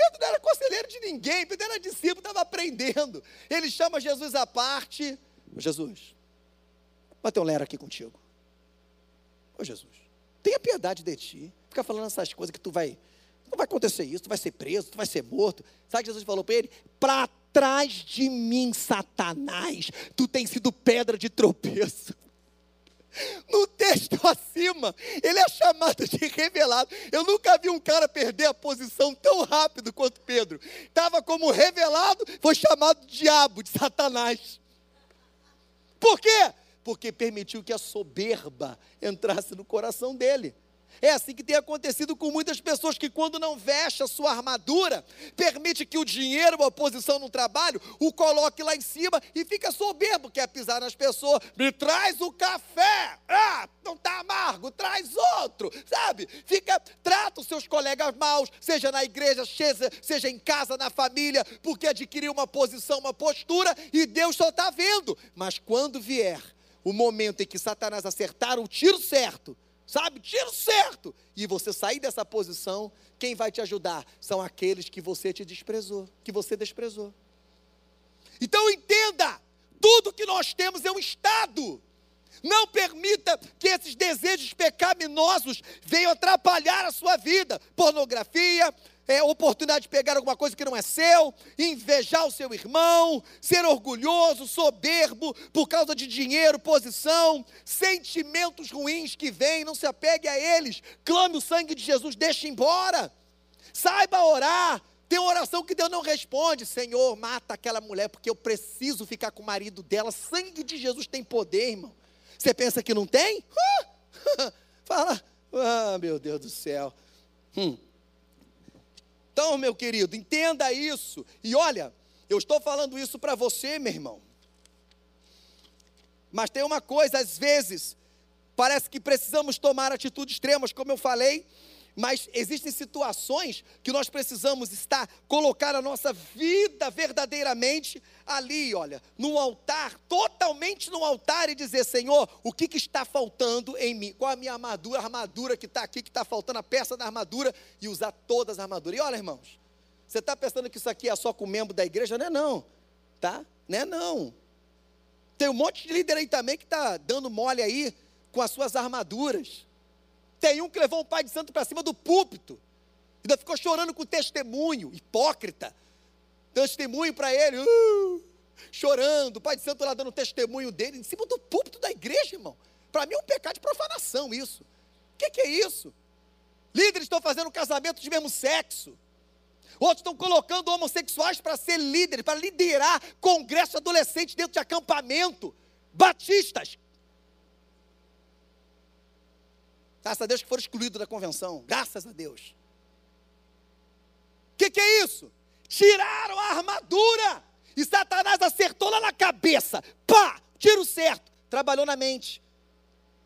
A: Pedro não era conselheiro de ninguém, Pedro era discípulo, estava aprendendo. Ele chama Jesus à parte. Jesus, vai ter um lero aqui contigo. Ô Jesus, tenha piedade de ti. Fica falando essas coisas que tu vai. Não vai acontecer isso, tu vai ser preso, tu vai ser morto. Sabe o que Jesus falou para ele? Para trás de mim, Satanás, tu tens sido pedra de tropeço. No texto acima, ele é chamado de revelado. Eu nunca vi um cara perder a posição tão rápido quanto Pedro. Estava como revelado, foi chamado de diabo, de Satanás. Por quê? Porque permitiu que a soberba entrasse no coração dele. É assim que tem acontecido com muitas pessoas que, quando não veste a sua armadura, permite que o dinheiro ou a posição no trabalho o coloque lá em cima e fica soberbo, quer pisar nas pessoas. Me traz o café! Ah, não está amargo, traz outro, sabe? Fica, trata os seus colegas maus, seja na igreja, seja, seja em casa, na família, porque adquiriu uma posição, uma postura e Deus só está vendo. Mas quando vier o momento em que Satanás acertar o tiro certo, sabe? Tiro certo. E você sair dessa posição, quem vai te ajudar? São aqueles que você te desprezou, que você desprezou. Então entenda: tudo que nós temos é um estado. Não permita que esses desejos pecaminosos venham atrapalhar a sua vida. Pornografia, é, oportunidade de pegar alguma coisa que não é seu, invejar o seu irmão, ser orgulhoso, soberbo, por causa de dinheiro, posição, sentimentos ruins que vêm, não se apegue a eles, clame o sangue de Jesus, deixe embora, saiba orar. Tem oração que Deus não responde, Senhor, mata aquela mulher, porque eu preciso ficar com o marido dela. Sangue de Jesus tem poder, irmão. Você pensa que não tem? [laughs] Fala, ah, meu Deus do céu. Hum. Então, meu querido, entenda isso. E olha, eu estou falando isso para você, meu irmão. Mas tem uma coisa, às vezes, parece que precisamos tomar atitudes extremas, como eu falei, mas existem situações que nós precisamos estar, colocar a nossa vida verdadeiramente ali, olha, no altar, totalmente no altar e dizer: Senhor, o que, que está faltando em mim? Qual a minha armadura, a armadura que está aqui, que está faltando, a peça da armadura, e usar todas as armaduras. E olha, irmãos, você está pensando que isso aqui é só com membro da igreja? Não é não, tá? Não é não. Tem um monte de líder aí também que está dando mole aí com as suas armaduras. Tem um que levou um pai de santo para cima do púlpito. Ainda ficou chorando com testemunho, hipócrita. Testemunho para ele, uh, chorando. O pai de santo lá dando testemunho dele em cima do púlpito da igreja, irmão. Para mim é um pecado de profanação isso. O que, que é isso? Líderes estão fazendo casamento de mesmo sexo. Outros estão colocando homossexuais para ser líderes, para liderar congresso adolescente dentro de acampamento. Batistas, Graças a Deus que foram excluídos da convenção. Graças a Deus. O que, que é isso? Tiraram a armadura. E Satanás acertou lá na cabeça. Pá! Tiro certo. Trabalhou na mente.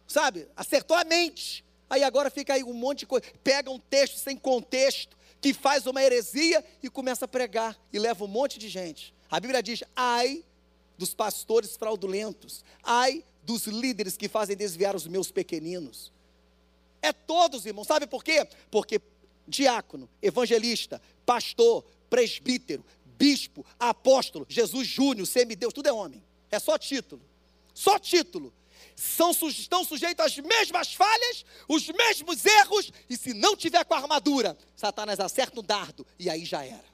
A: Sabe? Acertou a mente. Aí agora fica aí um monte de coisa. Pega um texto sem contexto, que faz uma heresia e começa a pregar. E leva um monte de gente. A Bíblia diz: ai dos pastores fraudulentos. Ai dos líderes que fazem desviar os meus pequeninos. É todos, irmãos. Sabe por quê? Porque diácono, evangelista, pastor, presbítero, bispo, apóstolo, Jesus Júnior, semideus, tudo é homem. É só título. Só título. São, estão sujeitos às mesmas falhas, os mesmos erros, e se não tiver com a armadura, Satanás acerta o dardo e aí já era.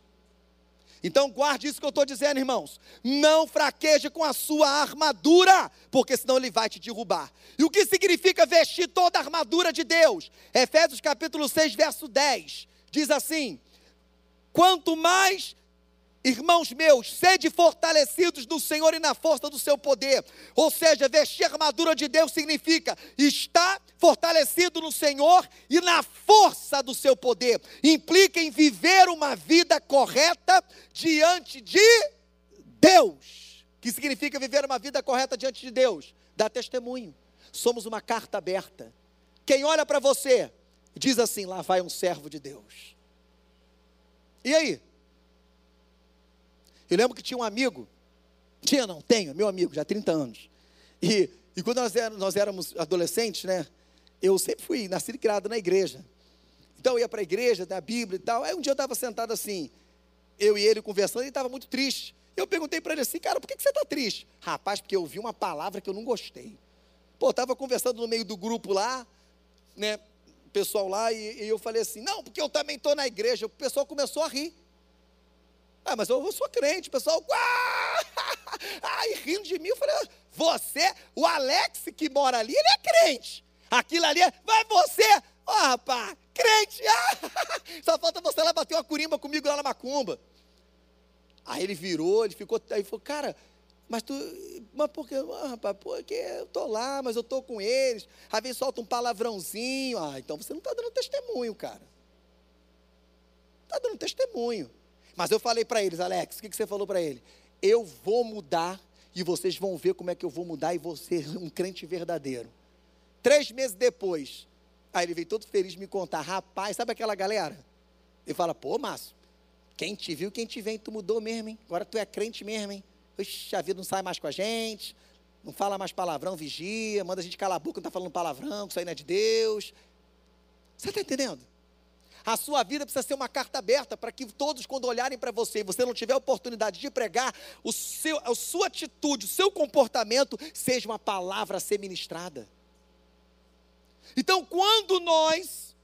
A: Então guarde isso que eu estou dizendo, irmãos. Não fraqueje com a sua armadura, porque senão ele vai te derrubar. E o que significa vestir toda a armadura de Deus? Efésios capítulo 6, verso 10. Diz assim: Quanto mais Irmãos meus, sede fortalecidos no Senhor e na força do seu poder. Ou seja, vestir a armadura de Deus significa estar fortalecido no Senhor e na força do seu poder. Implica em viver uma vida correta diante de Deus. Que significa viver uma vida correta diante de Deus? Dá testemunho. Somos uma carta aberta. Quem olha para você diz assim: lá vai um servo de Deus. E aí? Eu lembro que tinha um amigo, tinha não, tenho, meu amigo, já há 30 anos. E, e quando nós éramos, nós éramos adolescentes, né? Eu sempre fui nascido e criado na igreja. Então eu ia para a igreja, da Bíblia e tal. Aí um dia eu estava sentado assim, eu e ele conversando, ele estava muito triste. Eu perguntei para ele assim, cara, por que, que você está triste? Rapaz, porque eu vi uma palavra que eu não gostei. Pô, estava conversando no meio do grupo lá, né? Pessoal lá, e, e eu falei assim, não, porque eu também estou na igreja. O pessoal começou a rir. Ah, mas eu sou crente, o pessoal. [laughs] Ai, rindo de mim, eu falei, você, o Alex que mora ali, ele é crente. Aquilo ali, é, vai você, ó oh, rapaz, crente. Ah, [laughs] só falta você lá bater uma curimba comigo lá na macumba. Aí ele virou, ele ficou, aí falou, cara, mas tu, mas por que, ah, rapaz, porque eu tô lá, mas eu tô com eles. Aí vem solta um palavrãozinho. Ah, então você não está dando testemunho, cara. Está dando testemunho. Mas eu falei para eles, Alex, o que, que você falou para ele? Eu vou mudar e vocês vão ver como é que eu vou mudar e vou ser um crente verdadeiro. Três meses depois, aí ele veio todo feliz me contar, rapaz, sabe aquela galera? Ele fala, pô, Márcio, quem te viu, quem te vem, tu mudou mesmo, hein? Agora tu é crente mesmo, hein? Oxe, a vida não sai mais com a gente, não fala mais palavrão, vigia, manda a gente calar a boca, não está falando palavrão, que isso aí não é de Deus. Você está entendendo? A sua vida precisa ser uma carta aberta para que todos, quando olharem para você e você não tiver oportunidade de pregar, o seu, a sua atitude, o seu comportamento seja uma palavra a ser ministrada. Então, quando nós,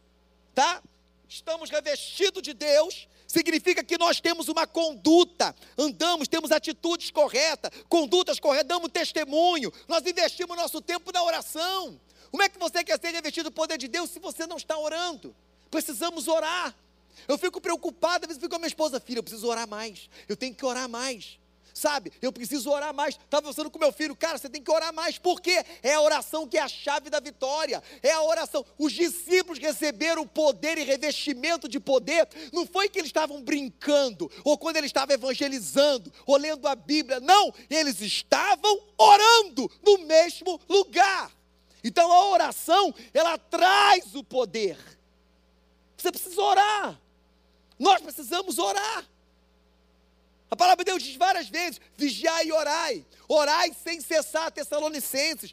A: tá, estamos revestidos de Deus, significa que nós temos uma conduta, andamos, temos atitudes corretas, condutas corretas, damos testemunho, nós investimos nosso tempo na oração. Como é que você quer ser revestido do poder de Deus se você não está orando? Precisamos orar. Eu fico preocupado, às vezes fico com a minha esposa, filha, eu preciso orar mais. Eu tenho que orar mais. Sabe, eu preciso orar mais. Estava pensando com meu filho, cara, você tem que orar mais, porque é a oração que é a chave da vitória. É a oração. Os discípulos receberam poder e revestimento de poder. Não foi que eles estavam brincando, ou quando eles estavam evangelizando, ou lendo a Bíblia. Não, eles estavam orando no mesmo lugar. Então a oração, ela traz o poder. Você precisa orar. Nós precisamos orar. A palavra de Deus diz várias vezes: vigiai e orai. Orai sem cessar, Tessalonicenses.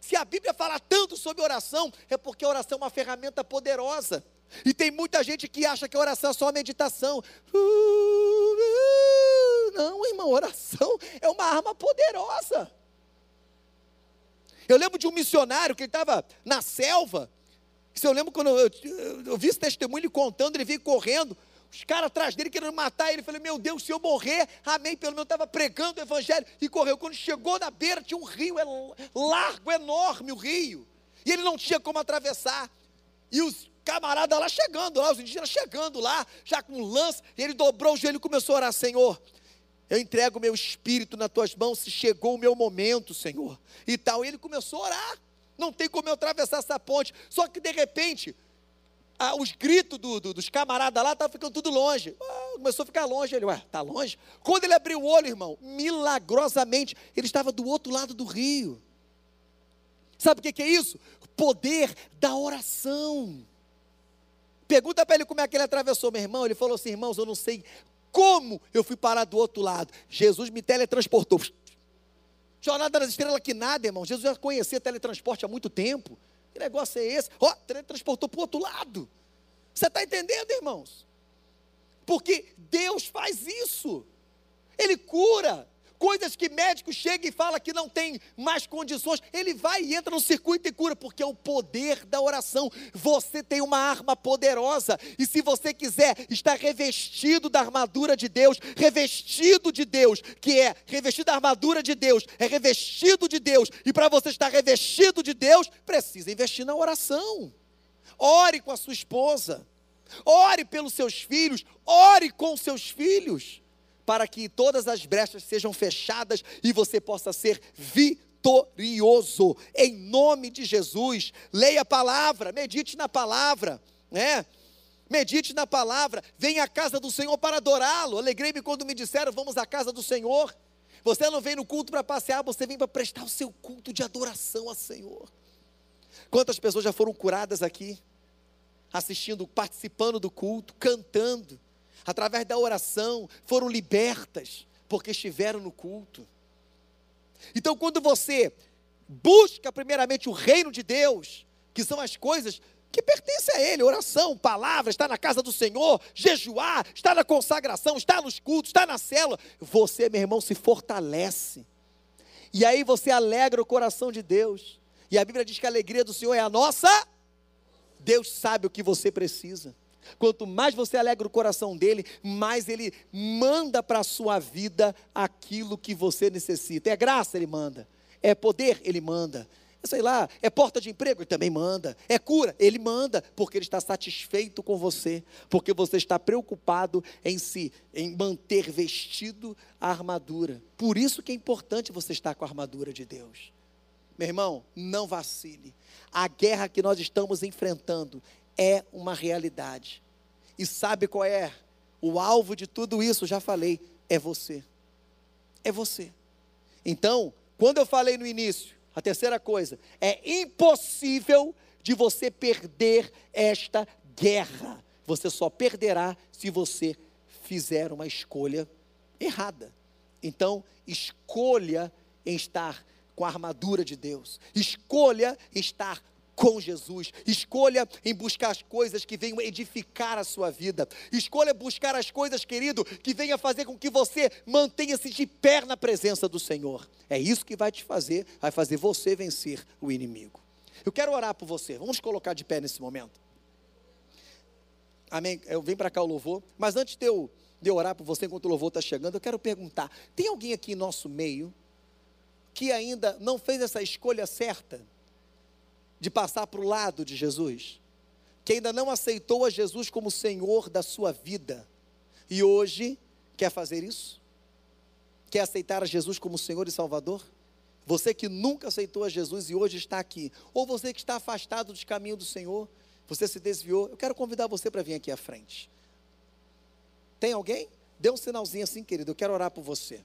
A: Se a Bíblia fala tanto sobre oração, é porque a oração é uma ferramenta poderosa. E tem muita gente que acha que oração é só meditação. Não, irmão, oração é uma arma poderosa. Eu lembro de um missionário que estava na selva. Se eu lembro quando eu, eu, eu vi esse testemunho ele contando, ele veio correndo os caras atrás dele querendo matar ele. Eu falei, meu Deus, se eu morrer, amém. Pelo menos eu estava pregando o evangelho e correu. Quando chegou na beira, tinha um rio é largo, enorme o rio. E ele não tinha como atravessar. E os camaradas lá chegando, lá, os indígenas chegando lá, já com lança. E ele dobrou o joelho e começou a orar: Senhor, eu entrego o meu espírito nas tuas mãos, se chegou o meu momento, Senhor. E tal. E ele começou a orar. Não tem como eu atravessar essa ponte. Só que de repente, ah, os gritos do, do, dos camaradas lá estavam ficando tudo longe. Ah, começou a ficar longe. Ele, ué, tá longe? Quando ele abriu o olho, irmão, milagrosamente, ele estava do outro lado do rio. Sabe o que, que é isso? Poder da oração. Pergunta para ele como é que ele atravessou, meu irmão. Ele falou assim: irmãos, eu não sei como eu fui parar do outro lado. Jesus me teletransportou. Jornada das Estrelas que nada, irmão. Jesus já conhecia teletransporte há muito tempo. Que negócio é esse? Ó, oh, transportou para o outro lado. Você está entendendo, irmãos? Porque Deus faz isso. Ele cura. Coisas que médicos chegam e falam que não tem mais condições, ele vai e entra no circuito e cura, porque é o poder da oração. Você tem uma arma poderosa, e se você quiser estar revestido da armadura de Deus, revestido de Deus, que é revestido da armadura de Deus, é revestido de Deus, e para você estar revestido de Deus, precisa investir na oração. Ore com a sua esposa, ore pelos seus filhos, ore com seus filhos para que todas as brechas sejam fechadas e você possa ser vitorioso. Em nome de Jesus, leia a palavra, medite na palavra, né? Medite na palavra, venha à casa do Senhor para adorá-lo. Alegrei-me quando me disseram: vamos à casa do Senhor. Você não vem no culto para passear, você vem para prestar o seu culto de adoração ao Senhor. Quantas pessoas já foram curadas aqui, assistindo, participando do culto, cantando, através da oração, foram libertas, porque estiveram no culto. Então, quando você busca primeiramente o reino de Deus, que são as coisas que pertencem a Ele, oração, palavra, estar na casa do Senhor, jejuar, estar na consagração, estar nos cultos, estar na célula, você, meu irmão, se fortalece. E aí você alegra o coração de Deus. E a Bíblia diz que a alegria do Senhor é a nossa. Deus sabe o que você precisa. Quanto mais você alegra o coração dele, mais ele manda para a sua vida aquilo que você necessita. É graça, ele manda. É poder, ele manda. sei lá, é porta de emprego? Ele também manda. É cura? Ele manda, porque ele está satisfeito com você, porque você está preocupado em se em manter vestido a armadura. Por isso que é importante você estar com a armadura de Deus. Meu irmão, não vacile. A guerra que nós estamos enfrentando é uma realidade. E sabe qual é? O alvo de tudo isso, já falei, é você. É você. Então, quando eu falei no início, a terceira coisa, é impossível de você perder esta guerra. Você só perderá se você fizer uma escolha errada. Então, escolha em estar com a armadura de Deus. Escolha estar com Jesus. Escolha em buscar as coisas que venham edificar a sua vida. Escolha buscar as coisas, querido, que venham fazer com que você mantenha-se de pé na presença do Senhor. É isso que vai te fazer, vai fazer você vencer o inimigo. Eu quero orar por você. Vamos colocar de pé nesse momento. Amém. Eu venho para cá o louvor, mas antes de eu, de eu orar por você enquanto o louvor está chegando, eu quero perguntar: tem alguém aqui em nosso meio que ainda não fez essa escolha certa? De passar para o lado de Jesus, que ainda não aceitou a Jesus como Senhor da sua vida e hoje quer fazer isso? Quer aceitar a Jesus como Senhor e Salvador? Você que nunca aceitou a Jesus e hoje está aqui, ou você que está afastado dos caminhos do Senhor, você se desviou, eu quero convidar você para vir aqui à frente. Tem alguém? Dê um sinalzinho assim, querido, eu quero orar por você.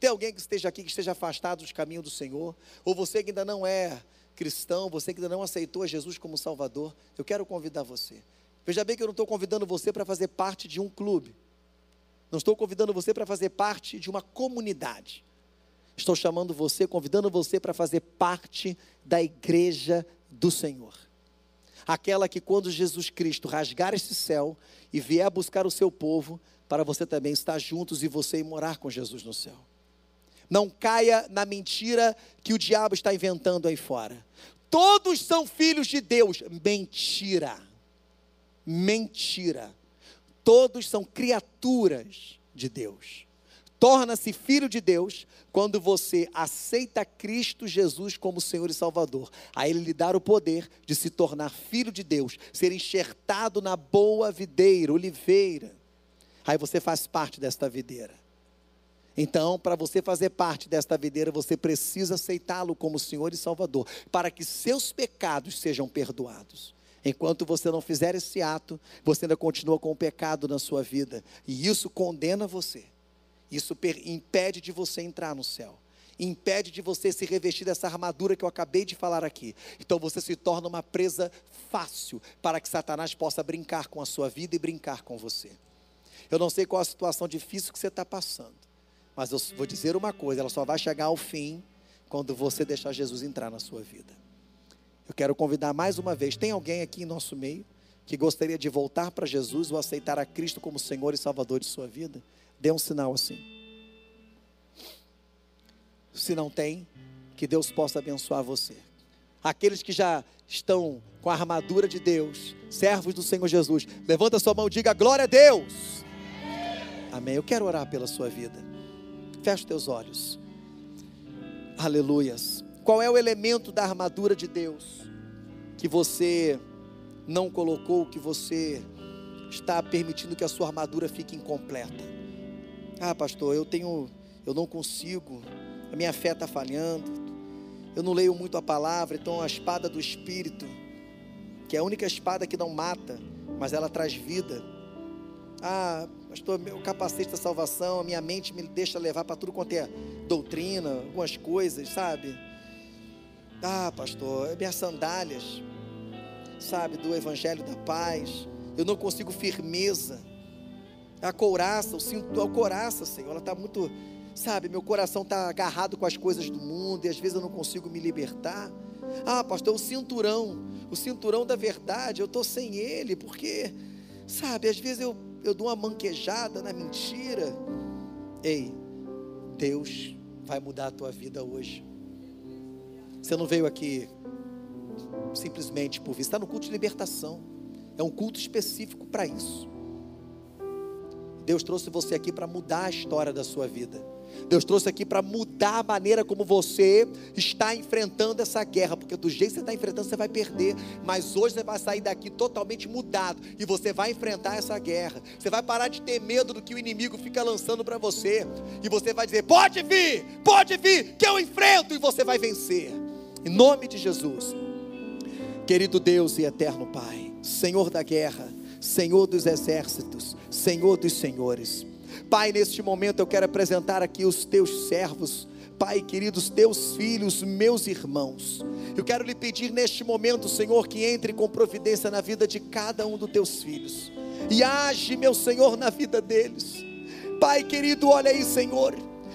A: Tem alguém que esteja aqui, que esteja afastado dos caminhos do Senhor, ou você que ainda não é cristão, você que ainda não aceitou Jesus como Salvador, eu quero convidar você. Veja bem que eu não estou convidando você para fazer parte de um clube. Não estou convidando você para fazer parte de uma comunidade. Estou chamando você, convidando você para fazer parte da igreja do Senhor. Aquela que quando Jesus Cristo rasgar esse céu e vier buscar o seu povo, para você também estar juntos e você ir morar com Jesus no céu. Não caia na mentira que o diabo está inventando aí fora. Todos são filhos de Deus. Mentira. Mentira. Todos são criaturas de Deus. Torna-se filho de Deus quando você aceita Cristo Jesus como Senhor e Salvador. A Ele lhe dar o poder de se tornar filho de Deus, ser enxertado na boa videira, oliveira. Aí você faz parte desta videira. Então, para você fazer parte desta videira, você precisa aceitá-lo como Senhor e Salvador, para que seus pecados sejam perdoados. Enquanto você não fizer esse ato, você ainda continua com o pecado na sua vida, e isso condena você. Isso impede de você entrar no céu. Impede de você se revestir dessa armadura que eu acabei de falar aqui. Então você se torna uma presa fácil para que Satanás possa brincar com a sua vida e brincar com você. Eu não sei qual a situação difícil que você está passando. Mas eu vou dizer uma coisa: ela só vai chegar ao fim quando você deixar Jesus entrar na sua vida. Eu quero convidar mais uma vez: tem alguém aqui em nosso meio que gostaria de voltar para Jesus ou aceitar a Cristo como Senhor e Salvador de sua vida? Dê um sinal assim. Se não tem, que Deus possa abençoar você. Aqueles que já estão com a armadura de Deus, servos do Senhor Jesus, levanta sua mão e diga glória a Deus. Amém. Eu quero orar pela sua vida. Feche teus olhos. Aleluias. Qual é o elemento da armadura de Deus que você não colocou, que você está permitindo que a sua armadura fique incompleta? Ah, pastor, eu tenho, eu não consigo, a minha fé está falhando, eu não leio muito a palavra, então a espada do Espírito, que é a única espada que não mata, mas ela traz vida. Ah, pastor, meu capacete da salvação, a minha mente me deixa levar para tudo quanto é doutrina, algumas coisas, sabe? Ah, pastor, minhas sandálias, sabe, do evangelho da paz. Eu não consigo firmeza. A couraça, eu sinto a couraça, Senhor, ela está muito, sabe, meu coração está agarrado com as coisas do mundo e às vezes eu não consigo me libertar. Ah, pastor, o cinturão, o cinturão da verdade, eu estou sem ele, porque, sabe, às vezes eu eu dou uma manquejada na mentira. Ei, Deus vai mudar a tua vida hoje. Você não veio aqui simplesmente por vir, está no culto de libertação. É um culto específico para isso. Deus trouxe você aqui para mudar a história da sua vida. Deus trouxe aqui para mudar a maneira como você está enfrentando essa guerra, porque do jeito que você está enfrentando, você vai perder. Mas hoje você vai sair daqui totalmente mudado e você vai enfrentar essa guerra. Você vai parar de ter medo do que o inimigo fica lançando para você, e você vai dizer: pode vir, pode vir, que eu enfrento, e você vai vencer. Em nome de Jesus, querido Deus e eterno Pai, Senhor da guerra, Senhor dos exércitos, Senhor dos senhores. Pai, neste momento eu quero apresentar aqui os teus servos, Pai queridos, teus filhos, meus irmãos. Eu quero lhe pedir neste momento, Senhor, que entre com providência na vida de cada um dos teus filhos e age, meu Senhor, na vida deles. Pai querido, olha aí, Senhor,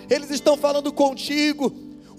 A: eles estão falando contigo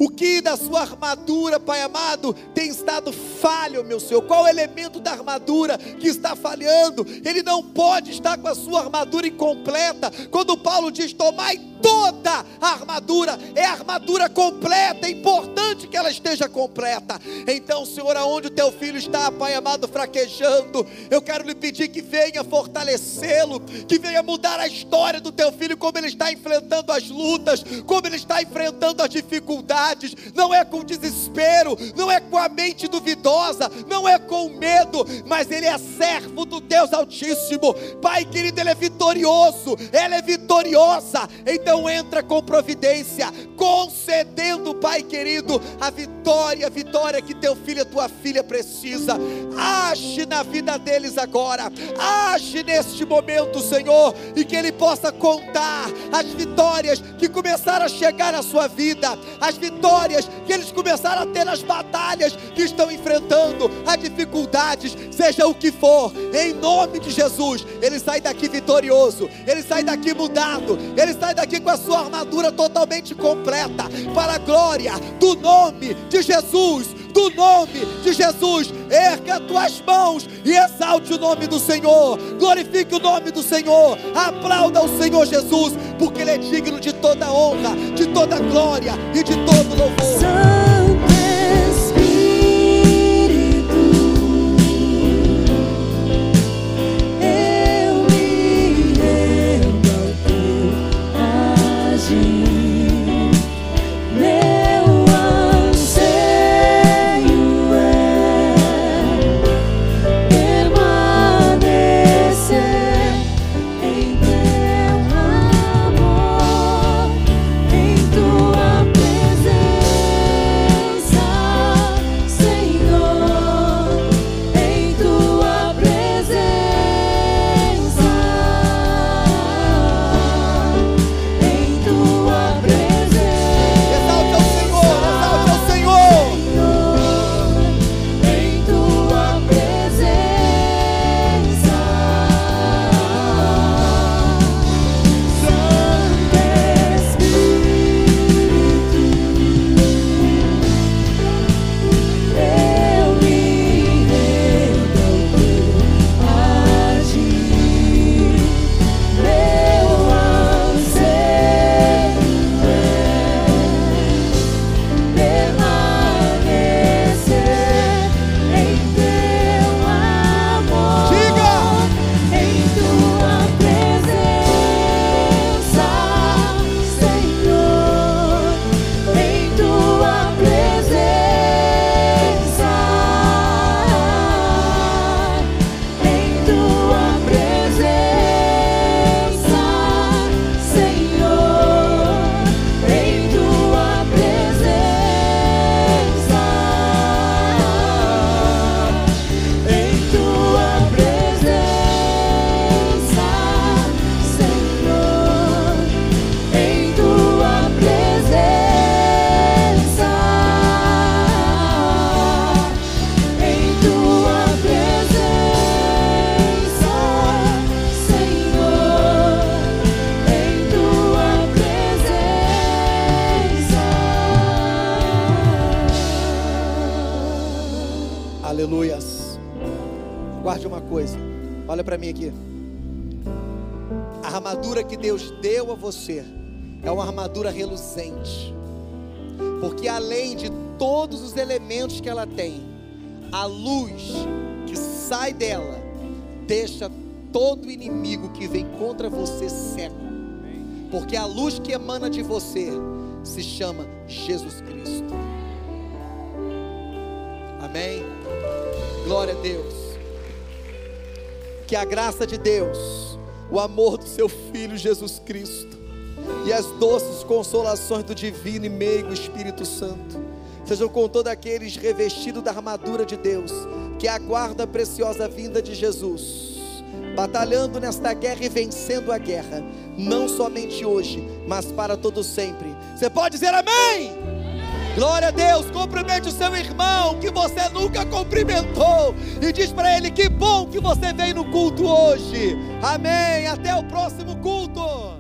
A: o que da sua armadura, Pai amado, tem estado falho, meu Senhor? Qual elemento da armadura que está falhando? Ele não pode estar com a sua armadura incompleta. Quando Paulo diz: Tomai toda a armadura, é a armadura completa, é importante que ela esteja completa. Então, Senhor, aonde o teu filho está, Pai amado, fraquejando, eu quero lhe pedir que venha fortalecê-lo, que venha mudar a história do teu filho, como ele está enfrentando as lutas, como ele está enfrentando as dificuldades. Não é com desespero, não é com a mente duvidosa, não é com medo, mas ele é servo do Deus Altíssimo. Pai querido, ele é vitorioso, ela é vitoriosa. Então, então entra com providência, concedendo, Pai querido, a vitória, a vitória que teu filho e tua filha precisa. Age na vida deles agora, age neste momento, Senhor, e que ele possa contar as vitórias que começaram a chegar na sua vida, as vitórias que eles começaram a ter nas batalhas que estão enfrentando, as dificuldades, seja o que for, em nome de Jesus, ele sai daqui vitorioso, ele sai daqui mudado, ele sai daqui com a sua armadura totalmente completa, para a glória do nome de Jesus. Do nome de Jesus, erga tuas mãos e exalte o nome do Senhor, glorifique o nome do Senhor, aplauda o Senhor Jesus, porque Ele é digno de toda honra, de toda glória e de todo louvor. Armadura reluzente, porque além de todos os elementos que ela tem, a luz que sai dela deixa todo inimigo que vem contra você cego. porque a luz que emana de você se chama Jesus Cristo. Amém? Glória a Deus. Que a graça de Deus, o amor do seu Filho Jesus Cristo e as doces consolações do Divino e Meigo Espírito Santo sejam com todos aqueles revestidos da armadura de Deus, que aguarda a preciosa vinda de Jesus, batalhando nesta guerra e vencendo a guerra, não somente hoje, mas para todo sempre. Você pode dizer amém? Glória a Deus, cumprimente o seu irmão que você nunca cumprimentou e diz para ele que bom que você veio no culto hoje. Amém. Até o próximo culto.